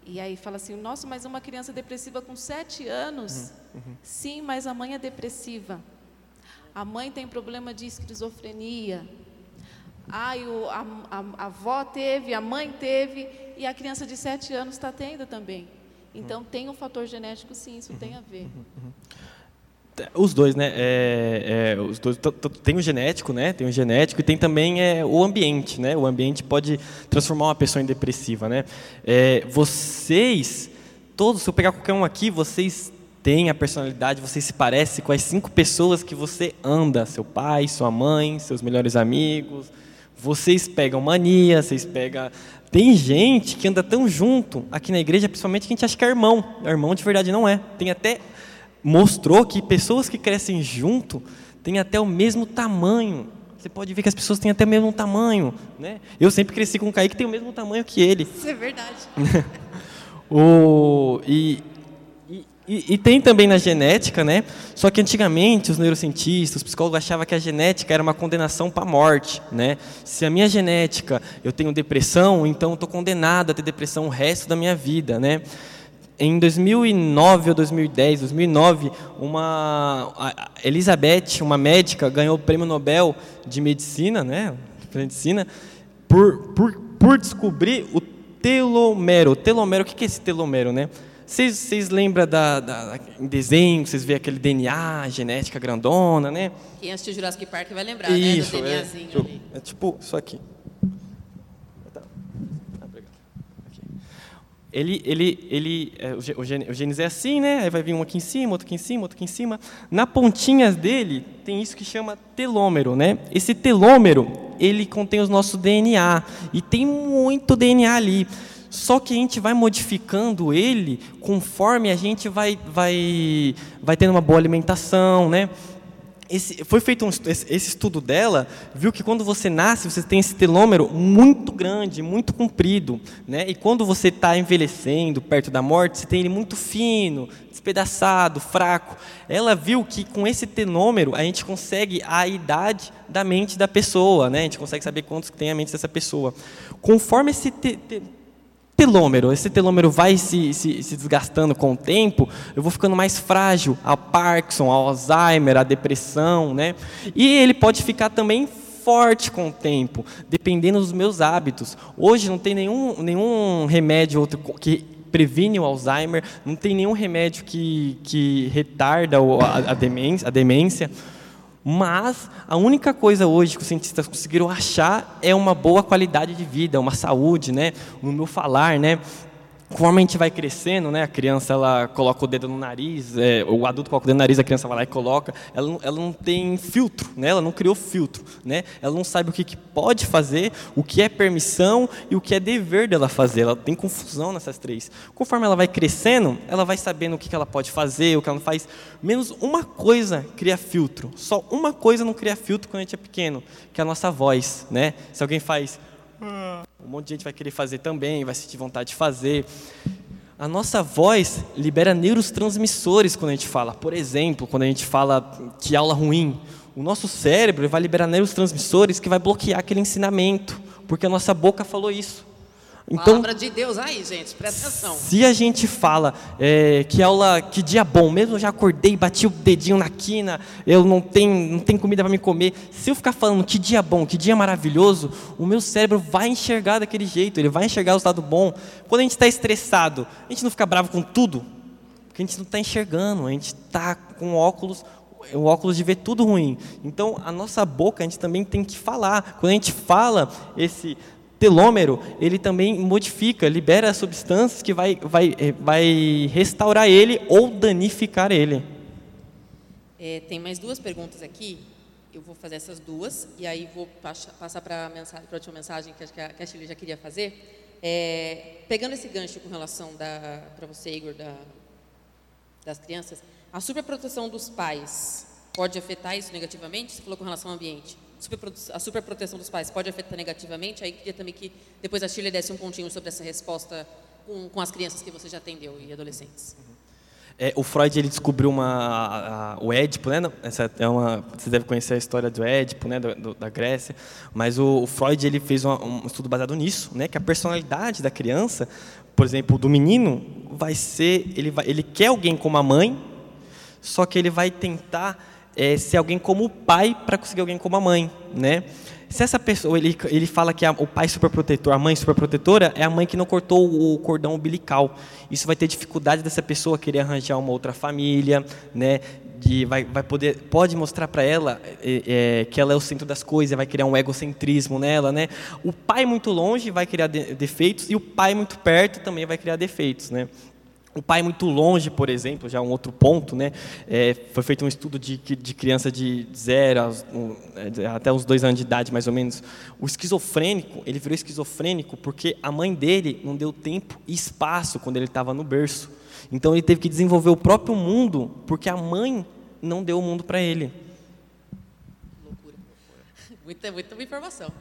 E aí fala assim, nossa, mas uma criança depressiva com sete anos? Uhum, uhum. Sim, mas a mãe é depressiva. A mãe tem problema de esquizofrenia. Ai, o, a, a, a avó teve, a mãe teve, e a criança de sete anos está tendo também. Então, tem um fator genético, sim, isso tem a ver. Os dois, né? É, é, os dois, tem o genético, né? Tem o genético e tem também é, o ambiente, né? O ambiente pode transformar uma pessoa em depressiva, né? É, vocês, todos, se eu pegar qualquer um aqui, vocês têm a personalidade, vocês se parecem com as cinco pessoas que você anda, seu pai, sua mãe, seus melhores amigos. Vocês pegam mania, vocês pegam tem gente que anda tão junto aqui na igreja, principalmente que a gente acha que é irmão. Irmão de verdade não é. Tem até mostrou que pessoas que crescem junto têm até o mesmo tamanho. Você pode ver que as pessoas têm até o mesmo tamanho, né? Eu sempre cresci com o Kaique que tem o mesmo tamanho que ele. Isso é verdade. o, e, e, e, tem também na genética, né? Só que antigamente os neurocientistas, os psicólogos achavam que a genética era uma condenação para a morte, né? Se a minha genética eu tenho depressão, então estou condenado a ter depressão o resto da minha vida, né? Em 2009 ou 2010, 2009, uma Elizabeth, uma médica, ganhou o prêmio Nobel de medicina, né? Medicina, por, por, por descobrir o telomero. O telomero, o que é esse telomero, né? Vocês, vocês lembram da, da, em desenho, vocês vê aquele DNA, genética grandona, né? Quem assistiu Jurassic Park vai lembrar, isso, né? Do DNAzinho é, ali. É tipo isso aqui. Ele, ele, ele, é, o genes é assim, né? Aí vai vir um aqui em cima, outro aqui em cima, outro aqui em cima. Na pontinhas dele tem isso que chama telômero, né? Esse telômero ele contém os nossos DNA e tem muito DNA ali. Só que a gente vai modificando ele conforme a gente vai, vai, vai tendo uma boa alimentação, né? Esse, foi feito um, esse, estudo dela, viu que quando você nasce, você tem esse telômero muito grande, muito comprido. Né? E quando você está envelhecendo, perto da morte, você tem ele muito fino, despedaçado, fraco. Ela viu que com esse telômero a gente consegue a idade da mente da pessoa, né? a gente consegue saber quantos tem a mente dessa pessoa. Conforme esse te, telômero. Esse telômero vai se, se, se, desgastando com o tempo, eu vou ficando mais frágil ao Parkinson, ao Alzheimer, à depressão, né? E ele pode ficar também forte com o tempo, dependendo dos meus hábitos. Hoje não tem nenhum, nenhum remédio outro que previne o Alzheimer, não tem nenhum remédio que, que retarda a, a, demência, a demência. Mas a única coisa hoje que os cientistas conseguiram achar é uma boa qualidade de vida, uma saúde, né? no meu falar, né? Conforme a gente vai crescendo, né, a criança ela coloca o dedo no nariz, é, o adulto coloca o dedo no nariz, a criança vai lá e coloca. Ela, não- ela não tem filtro, né, ela não criou filtro, né? Ela não sabe o que, que pode fazer, o que é permissão e o que é dever dela fazer. Ela tem confusão nessas três. Conforme ela vai crescendo, ela vai sabendo o que, que ela pode fazer, o que ela não faz. Menos uma coisa cria filtro. Só uma coisa não cria filtro quando a gente é pequeno, que é a nossa voz, né? Se alguém faz um monte de gente vai querer fazer também, vai sentir vontade de fazer. A nossa voz libera neurotransmissores quando a gente fala. Por exemplo, quando a gente fala que aula ruim, o nosso cérebro vai liberar neurotransmissores que vai bloquear aquele ensinamento, porque a nossa boca falou isso. Então, Palavra de Deus aí, gente, presta atenção. se a gente fala é, que aula, que dia bom, mesmo eu já acordei, bati o dedinho na quina, eu não tenho, não tenho comida para me comer. Se eu ficar falando que dia bom, que dia maravilhoso, o meu cérebro vai enxergar daquele jeito, ele vai enxergar o estado bom. Quando a gente está estressado, a gente não fica bravo com tudo, porque a gente não está enxergando, a gente está com óculos o óculos de ver tudo ruim. Então, a nossa boca, a gente também tem que falar. Quando a gente fala, esse telômero, ele também modifica, libera substâncias que vai, vai, eh, vai restaurar ele ou danificar ele. É, tem mais duas perguntas aqui. Eu vou fazer essas duas e aí vou passa- passar para a última mensagem que a, que a Shirley já queria fazer. É, pegando esse gancho com relação para você, Igor, da, das crianças, a superproteção dos pais pode afetar isso negativamente? Você falou com relação ao ambiente. A superproteção dos pais pode afetar negativamente? Aí queria também que depois a Shirley desse um pontinho sobre essa resposta com, com as crianças que você já atendeu e adolescentes. É, o Freud ele descobriu uma, a- a- o Édipo, né? Essa é uma, você deve conhecer a história do Édipo, né? Do, do- da Grécia. Mas o, o Freud ele fez uma- um estudo baseado nisso, né? Que a personalidade da criança, por exemplo, do menino, vai ser, ele, vai, ele quer alguém como a mãe, só que ele vai tentar é, ser alguém como o pai para conseguir alguém como a mãe, né? Se essa pessoa, ele, ele fala que a- o pai superprotetor, a mãe superprotetora, é a mãe que não cortou o cordão umbilical. Isso vai ter dificuldade dessa pessoa querer arranjar uma outra família, né? De, vai, vai poder, pode mostrar para ela é, é, que ela é o centro das coisas, vai criar um egocentrismo nela, né? O pai muito longe vai criar de- defeitos e o pai muito perto também vai criar defeitos, né? O pai muito longe, por exemplo, já um outro ponto, né? É, foi feito um estudo de, de criança de zero aos- um, é, até uns dois anos de idade, mais ou menos. O esquizofrênico, ele virou esquizofrênico porque a mãe dele não deu tempo e espaço quando ele estava no berço. Então ele teve que desenvolver o próprio mundo porque a mãe não deu o mundo para ele. Loucura. Muita, muita informação.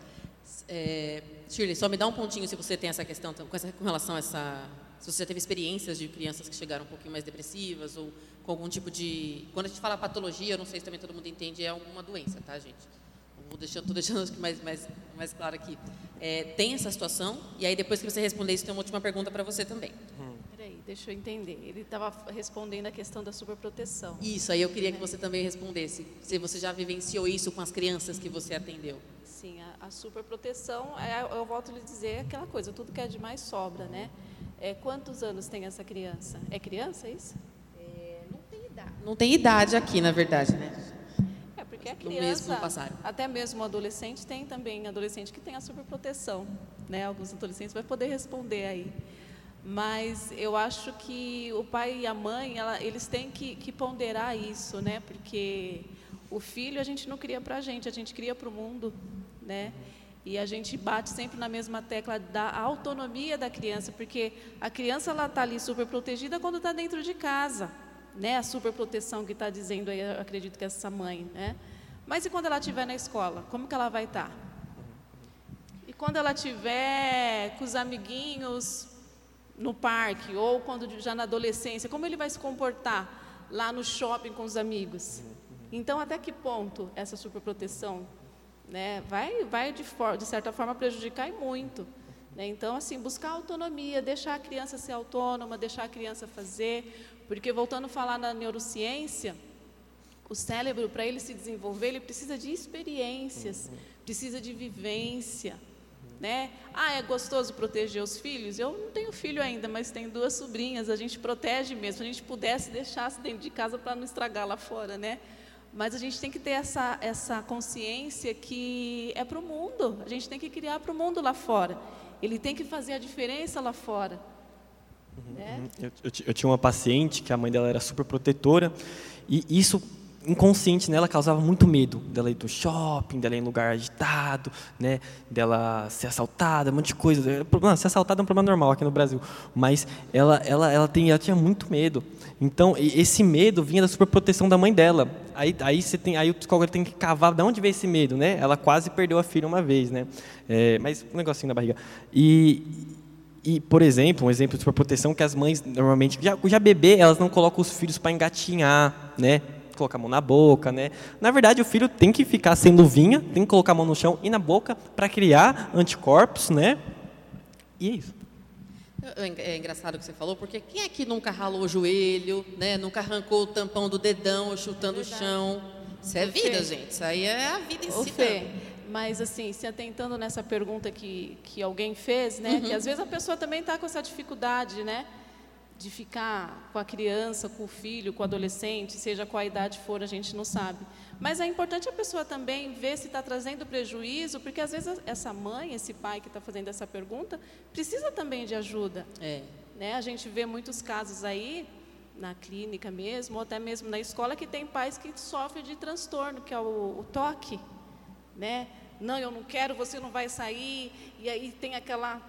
É, Shirley, só me dá um pontinho se você tem essa questão com relação a essa. Se você já teve experiências de crianças que chegaram um pouquinho mais depressivas ou com algum tipo de. Quando a gente fala patologia, eu não sei se também todo mundo entende, é alguma doença, tá, gente? Vou deixando, tô deixando mais, mais, mais claro aqui. É, tem essa situação, e aí depois que você responder isso, tem uma última pergunta para você também. Peraí, deixa eu entender. Ele estava respondendo a questão da superproteção. Isso, aí eu queria que você também respondesse. Se você já vivenciou isso com as crianças que você atendeu. Sim, a, a superproteção, é, eu volto a lhe dizer é aquela coisa, tudo que é demais sobra, né? É, quantos anos tem essa criança? É criança, é isso? Não tem idade aqui, na verdade, né? É, porque a No mesmo criança, passaram. até mesmo o adolescente, tem também adolescente que tem a superproteção, né? Alguns adolescentes vai poder responder aí. Mas eu acho que o pai e a mãe, ela- eles têm que, que ponderar isso, né? Porque o filho a gente não cria para a gente, a gente cria para o mundo, né? E a gente bate sempre na mesma tecla da autonomia da criança, porque a criança ela está ali super protegida quando está dentro de casa, né? A superproteção que está dizendo aí, acredito que essa mãe, né? Mas e quando ela estiver na escola, como que ela vai estar? E quando ela estiver com os amiguinhos no parque ou quando já na adolescência, como ele vai se comportar lá no shopping com os amigos? Então, até que ponto essa superproteção né, vai, vai de, for- de certa forma prejudicar e muito. né? Então, assim, buscar autonomia, deixar a criança ser autônoma, deixar a criança fazer, porque voltando a falar na neurociência, o cérebro, para ele se desenvolver, ele precisa de experiências, precisa de vivência. Né? Ah, é gostoso proteger os filhos? Eu não tenho filho ainda, mas tenho duas sobrinhas, a gente protege mesmo. Se a gente pudesse, deixasse dentro de casa para não estragar lá fora, né? Mas a gente tem que ter essa, essa consciência que é para o mundo. A gente tem que criar para o mundo lá fora. Ele tem que fazer a diferença lá fora. Né? Eu, eu, eu tinha uma paciente que a mãe dela era super protetora e isso inconsciente nela causava muito medo dela ir do shopping, dela ir em lugar agitado, né, dela ser assaltada, um monte de coisa. Não, ser assaltada é um problema normal aqui no Brasil, mas ela, ela, ela, tem, ela tinha muito medo. Então esse medo vinha da superproteção da mãe dela. Aí, aí você tem, aí o psicólogo tem que cavar de onde veio esse medo, né? Ela quase perdeu a filha uma vez, né? É, mas um negocinho na barriga. E e, por exemplo, um exemplo de superproteção que as mães normalmente já, já bebê, elas não colocam os filhos para engatinhar, né? colocar a mão na boca, né? Na verdade, o filho tem que ficar sem luvinha, tem que colocar a mão no chão e na boca para criar anticorpos, né? E é isso. É engraçado o que você falou, porque quem é que nunca ralou o joelho, né? Nunca arrancou o tampão do dedão, chutando o chão? Isso é vida, Fê. gente. Isso aí é a vida em si. Fê, mas assim, se atentando nessa pergunta que, que alguém fez, né? Uhum. Que às vezes a pessoa também está com essa dificuldade, né? de ficar com a criança, com o filho, com o adolescente, seja qual a idade for, a gente não sabe. Mas é importante a pessoa também ver se está trazendo prejuízo, porque às vezes essa mãe, esse pai que está fazendo essa pergunta, precisa também de ajuda. É. Né? A gente vê muitos casos aí, na clínica mesmo, ou até mesmo na escola, que tem pais que sofrem de transtorno, que é o, o toque. Né? Não, eu não quero, você não vai sair, e aí tem aquela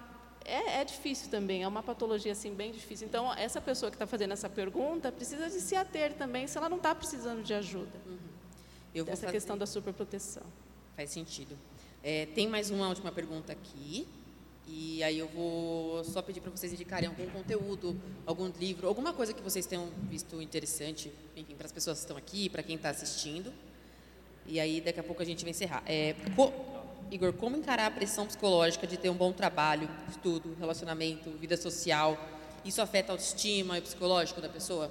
é, é, difícil também, é uma patologia assim bem difícil. Então, essa pessoa que está fazendo essa pergunta precisa de se ater também se ela não está precisando de ajuda. Uhum. Essa fazer... questão da superproteção. Faz sentido. É, tem mais uma última pergunta aqui. E aí eu vou só pedir para vocês indicarem algum conteúdo, algum livro, alguma coisa que vocês tenham visto interessante, enfim, para as pessoas que estão aqui, para quem está assistindo. E aí daqui a pouco a gente vai encerrar. É, co Igor, como encarar a pressão psicológica de ter um bom trabalho, estudo, relacionamento, vida social? Isso afeta a autoestima e o psicológico da pessoa?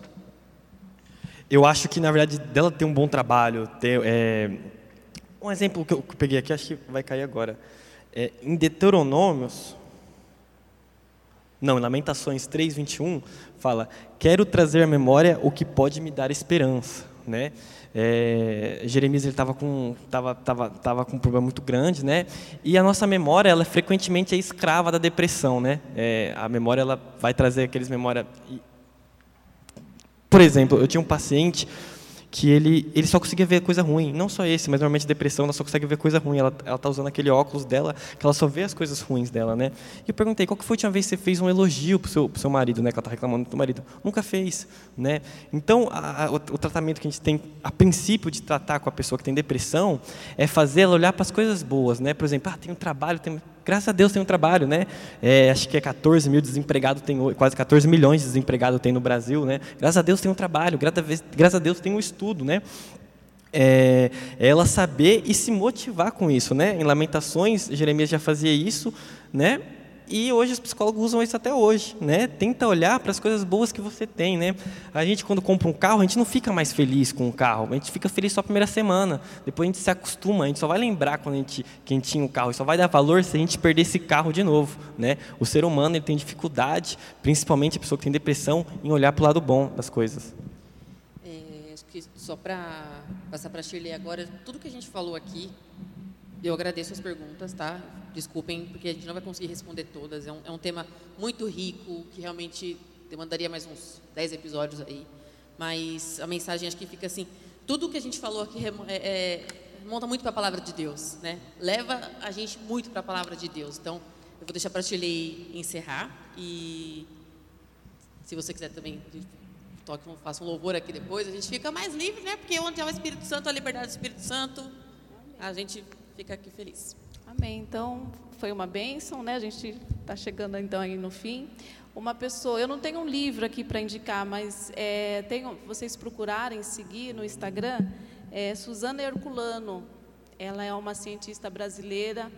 Eu acho que, na verdade, dela ter um bom trabalho, ter, é, um exemplo que eu peguei aqui, acho que vai cair agora. É, em Deuteronômios, não, em Lamentações 3:21 fala: "Quero trazer à memória o que pode me dar esperança", né? É, Jeremias estava com tava, tava, tava com um problema muito grande, né? E a nossa memória ela frequentemente é escrava da depressão, né? É, a memória ela vai trazer aqueles memória. Por exemplo, eu tinha um paciente que ele, ele só conseguia ver coisa ruim. Não só esse, mas normalmente depressão, ela só consegue ver coisa ruim. Ela está usando aquele óculos dela, que ela só vê as coisas ruins dela, né? E eu perguntei, qual que foi a última vez que você fez um elogio para o seu, seu marido, né? Que ela está reclamando do marido. Nunca fez, né? Então, a, a, o, o, tratamento que a gente tem, a princípio de tratar com a pessoa que tem depressão, é fazer ela olhar para as coisas boas, né? Por exemplo, ah, tem um trabalho, tem graças a Deus tem um trabalho, né? É, acho que é 14 mil desempregados, tem, quase 14 milhões de desempregados tem no Brasil, né? Graças a Deus tem um trabalho, graças a Deus tem um estudo, né? É, é ela saber e se motivar com isso, né? Em Lamentações, Jeremias já fazia isso, né? E hoje os psicólogos usam isso até hoje, né? Tenta olhar para as coisas boas que você tem, né? A gente quando compra um carro, a gente não fica mais feliz com o carro, a gente fica feliz só a primeira semana. Depois a gente se acostuma, a gente só vai lembrar quando a gente quem tinha o carro, só vai dar valor se a gente perder esse carro de novo, né? O ser humano ele tem dificuldade, principalmente a pessoa que tem depressão, em olhar para o lado bom das coisas. É, acho que só para passar para Shirley agora, tudo que a gente falou aqui, eu agradeço as perguntas, tá? Desculpem, porque a gente não vai conseguir responder todas. É um, é um tema muito rico, que realmente demandaria mais uns 10 episódios aí. Mas a mensagem acho que fica assim: tudo que a gente falou aqui é, é, monta muito para a palavra de Deus, né? Leva a gente muito para a palavra de Deus. Então, eu vou deixar para a Shirley encerrar. E se você quiser também toque, faça um louvor aqui depois, a gente fica mais livre, né? Porque onde é o Espírito Santo, a liberdade do Espírito Santo, a gente fica aqui feliz. Amém. Então, foi uma bênção, né? A gente está chegando então aí no fim. Uma pessoa, eu não tenho um livro aqui para indicar, mas é, tenho, vocês procurarem seguir no Instagram, é Suzana Herculano. Ela é uma cientista brasileira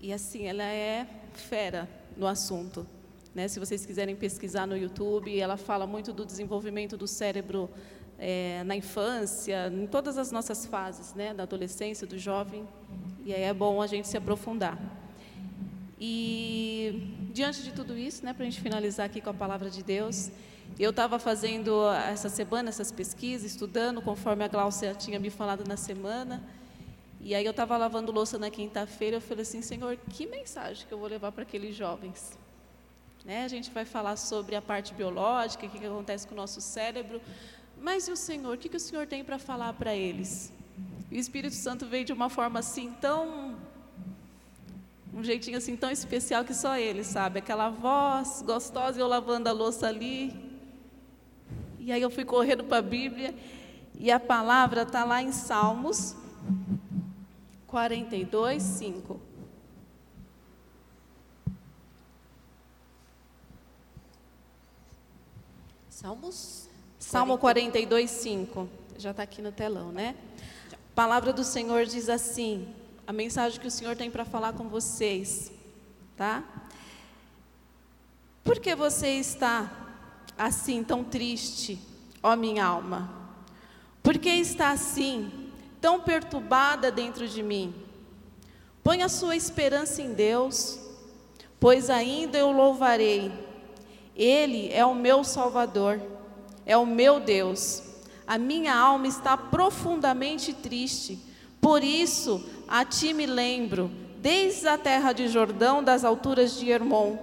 e assim, ela é fera no assunto. Né? Se vocês quiserem pesquisar no YouTube, ela fala muito do desenvolvimento do cérebro é, na infância, em todas as nossas fases, né? da adolescência, do jovem. E aí é bom a gente se aprofundar. E diante de tudo isso, né, para a gente finalizar aqui com a palavra de Deus, eu estava fazendo essa semana essas pesquisas, estudando conforme a Glaucia tinha me falado na semana. E aí eu estava lavando louça na quinta-feira, eu falei assim, Senhor, que mensagem que eu vou levar para aqueles jovens? Né? A gente vai falar sobre a parte biológica, o que, que acontece com o nosso cérebro. Mas e o Senhor? O que, que o Senhor tem para falar para eles? o Espírito Santo veio de uma forma assim tão. Um jeitinho assim tão especial que só ele sabe. Aquela voz gostosa, eu lavando a louça ali. E aí eu fui correndo para a Bíblia. E a palavra está lá em Salmos 42, 5. Salmos? Salmo 42, 5. Já está aqui no telão, né? A palavra do Senhor diz assim: a mensagem que o Senhor tem para falar com vocês, tá? Por que você está assim tão triste, ó minha alma? Por que está assim, tão perturbada dentro de mim? Põe a sua esperança em Deus, pois ainda eu louvarei. Ele é o meu Salvador, é o meu Deus. A minha alma está profundamente triste, por isso a ti me lembro, desde a terra de Jordão, das alturas de Hermon,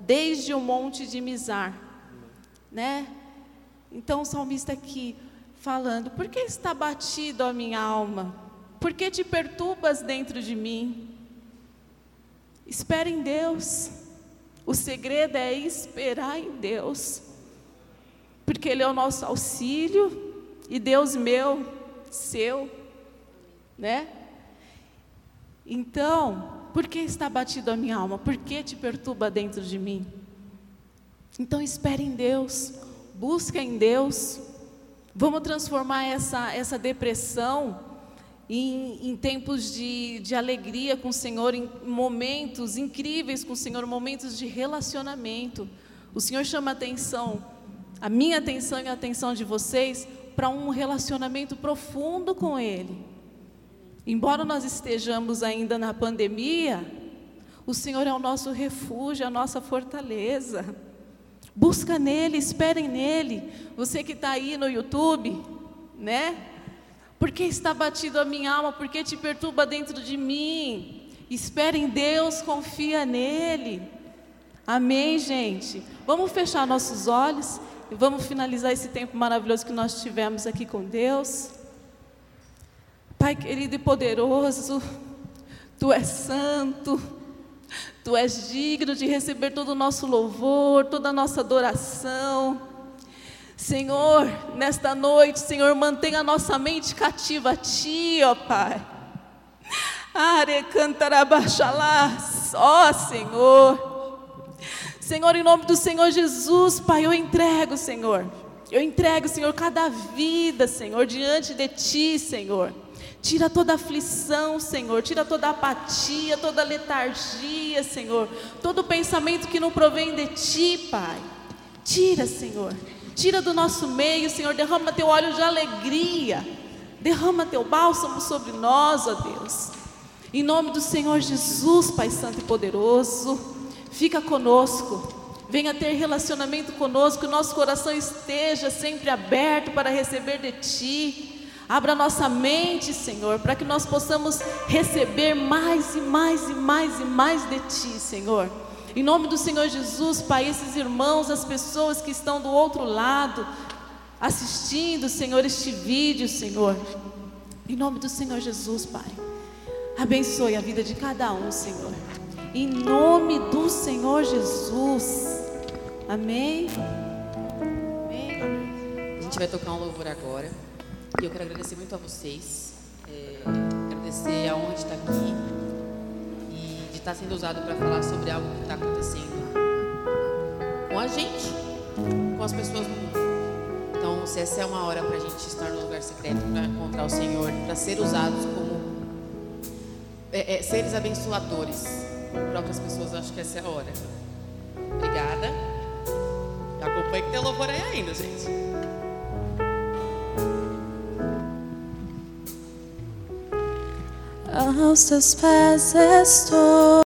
desde o monte de Mizar. Né? Então o salmista aqui falando: Por que está batido a minha alma? Por que te perturbas dentro de mim? Espere em Deus. O segredo é esperar em Deus. Porque Ele é o nosso auxílio e Deus meu, seu, né? Então, por que está batido a minha alma? Por que te perturba dentro de mim? Então espere em Deus, busca em Deus. Vamos transformar essa, essa depressão em, em tempos de, de alegria com o Senhor, em momentos incríveis com o Senhor, momentos de relacionamento. O Senhor chama atenção, a minha atenção e a atenção de vocês, para um relacionamento profundo com Ele. Embora nós estejamos ainda na pandemia, o Senhor é o nosso refúgio, a nossa fortaleza. Busca nele, esperem nele. Você que está aí no YouTube, né? Por que está batido a minha alma? Por que te perturba dentro de mim? Espere em Deus, confia nele. Amém, gente? Vamos fechar nossos olhos e vamos finalizar esse tempo maravilhoso que nós tivemos aqui com Deus. Pai querido e poderoso, Tu és santo, Tu és digno de receber todo o nosso louvor, toda a nossa adoração. Senhor, nesta noite, Senhor, mantenha a nossa mente cativa a Ti, ó Pai. Are cantarabaxalá, ó Senhor. Senhor, em nome do Senhor Jesus, Pai, eu entrego, Senhor. Eu entrego, Senhor, cada vida, Senhor, diante de Ti, Senhor. Tira toda aflição, Senhor. Tira toda apatia, toda letargia, Senhor. Todo pensamento que não provém de Ti, Pai. Tira, Senhor. Tira do nosso meio, Senhor. Derrama Teu óleo de alegria. Derrama Teu bálsamo sobre nós, ó Deus. Em nome do Senhor Jesus, Pai Santo e Poderoso. Fica conosco. Venha ter relacionamento conosco. Que nosso coração esteja sempre aberto para receber de Ti. Abra nossa mente, Senhor, para que nós possamos receber mais e mais e mais e mais de Ti, Senhor. Em nome do Senhor Jesus, Pai, esses irmãos, as pessoas que estão do outro lado, assistindo, Senhor, este vídeo, Senhor. Em nome do Senhor Jesus, Pai. Abençoe a vida de cada um, Senhor. Em nome do Senhor Jesus. Amém. Amém. A gente vai tocar um louvor agora. E eu quero agradecer muito a vocês, é, agradecer a está aqui e de estar sendo usado para falar sobre algo que está acontecendo com a gente, com as pessoas do mundo. Então, se essa é uma hora para a gente estar no lugar secreto, para encontrar o Senhor, para ser usados como é, é, seres abençoadores para outras pessoas, acho que essa é a hora. Obrigada. Acompanhe que tem louvor aí ainda, gente. aos teus pés estou.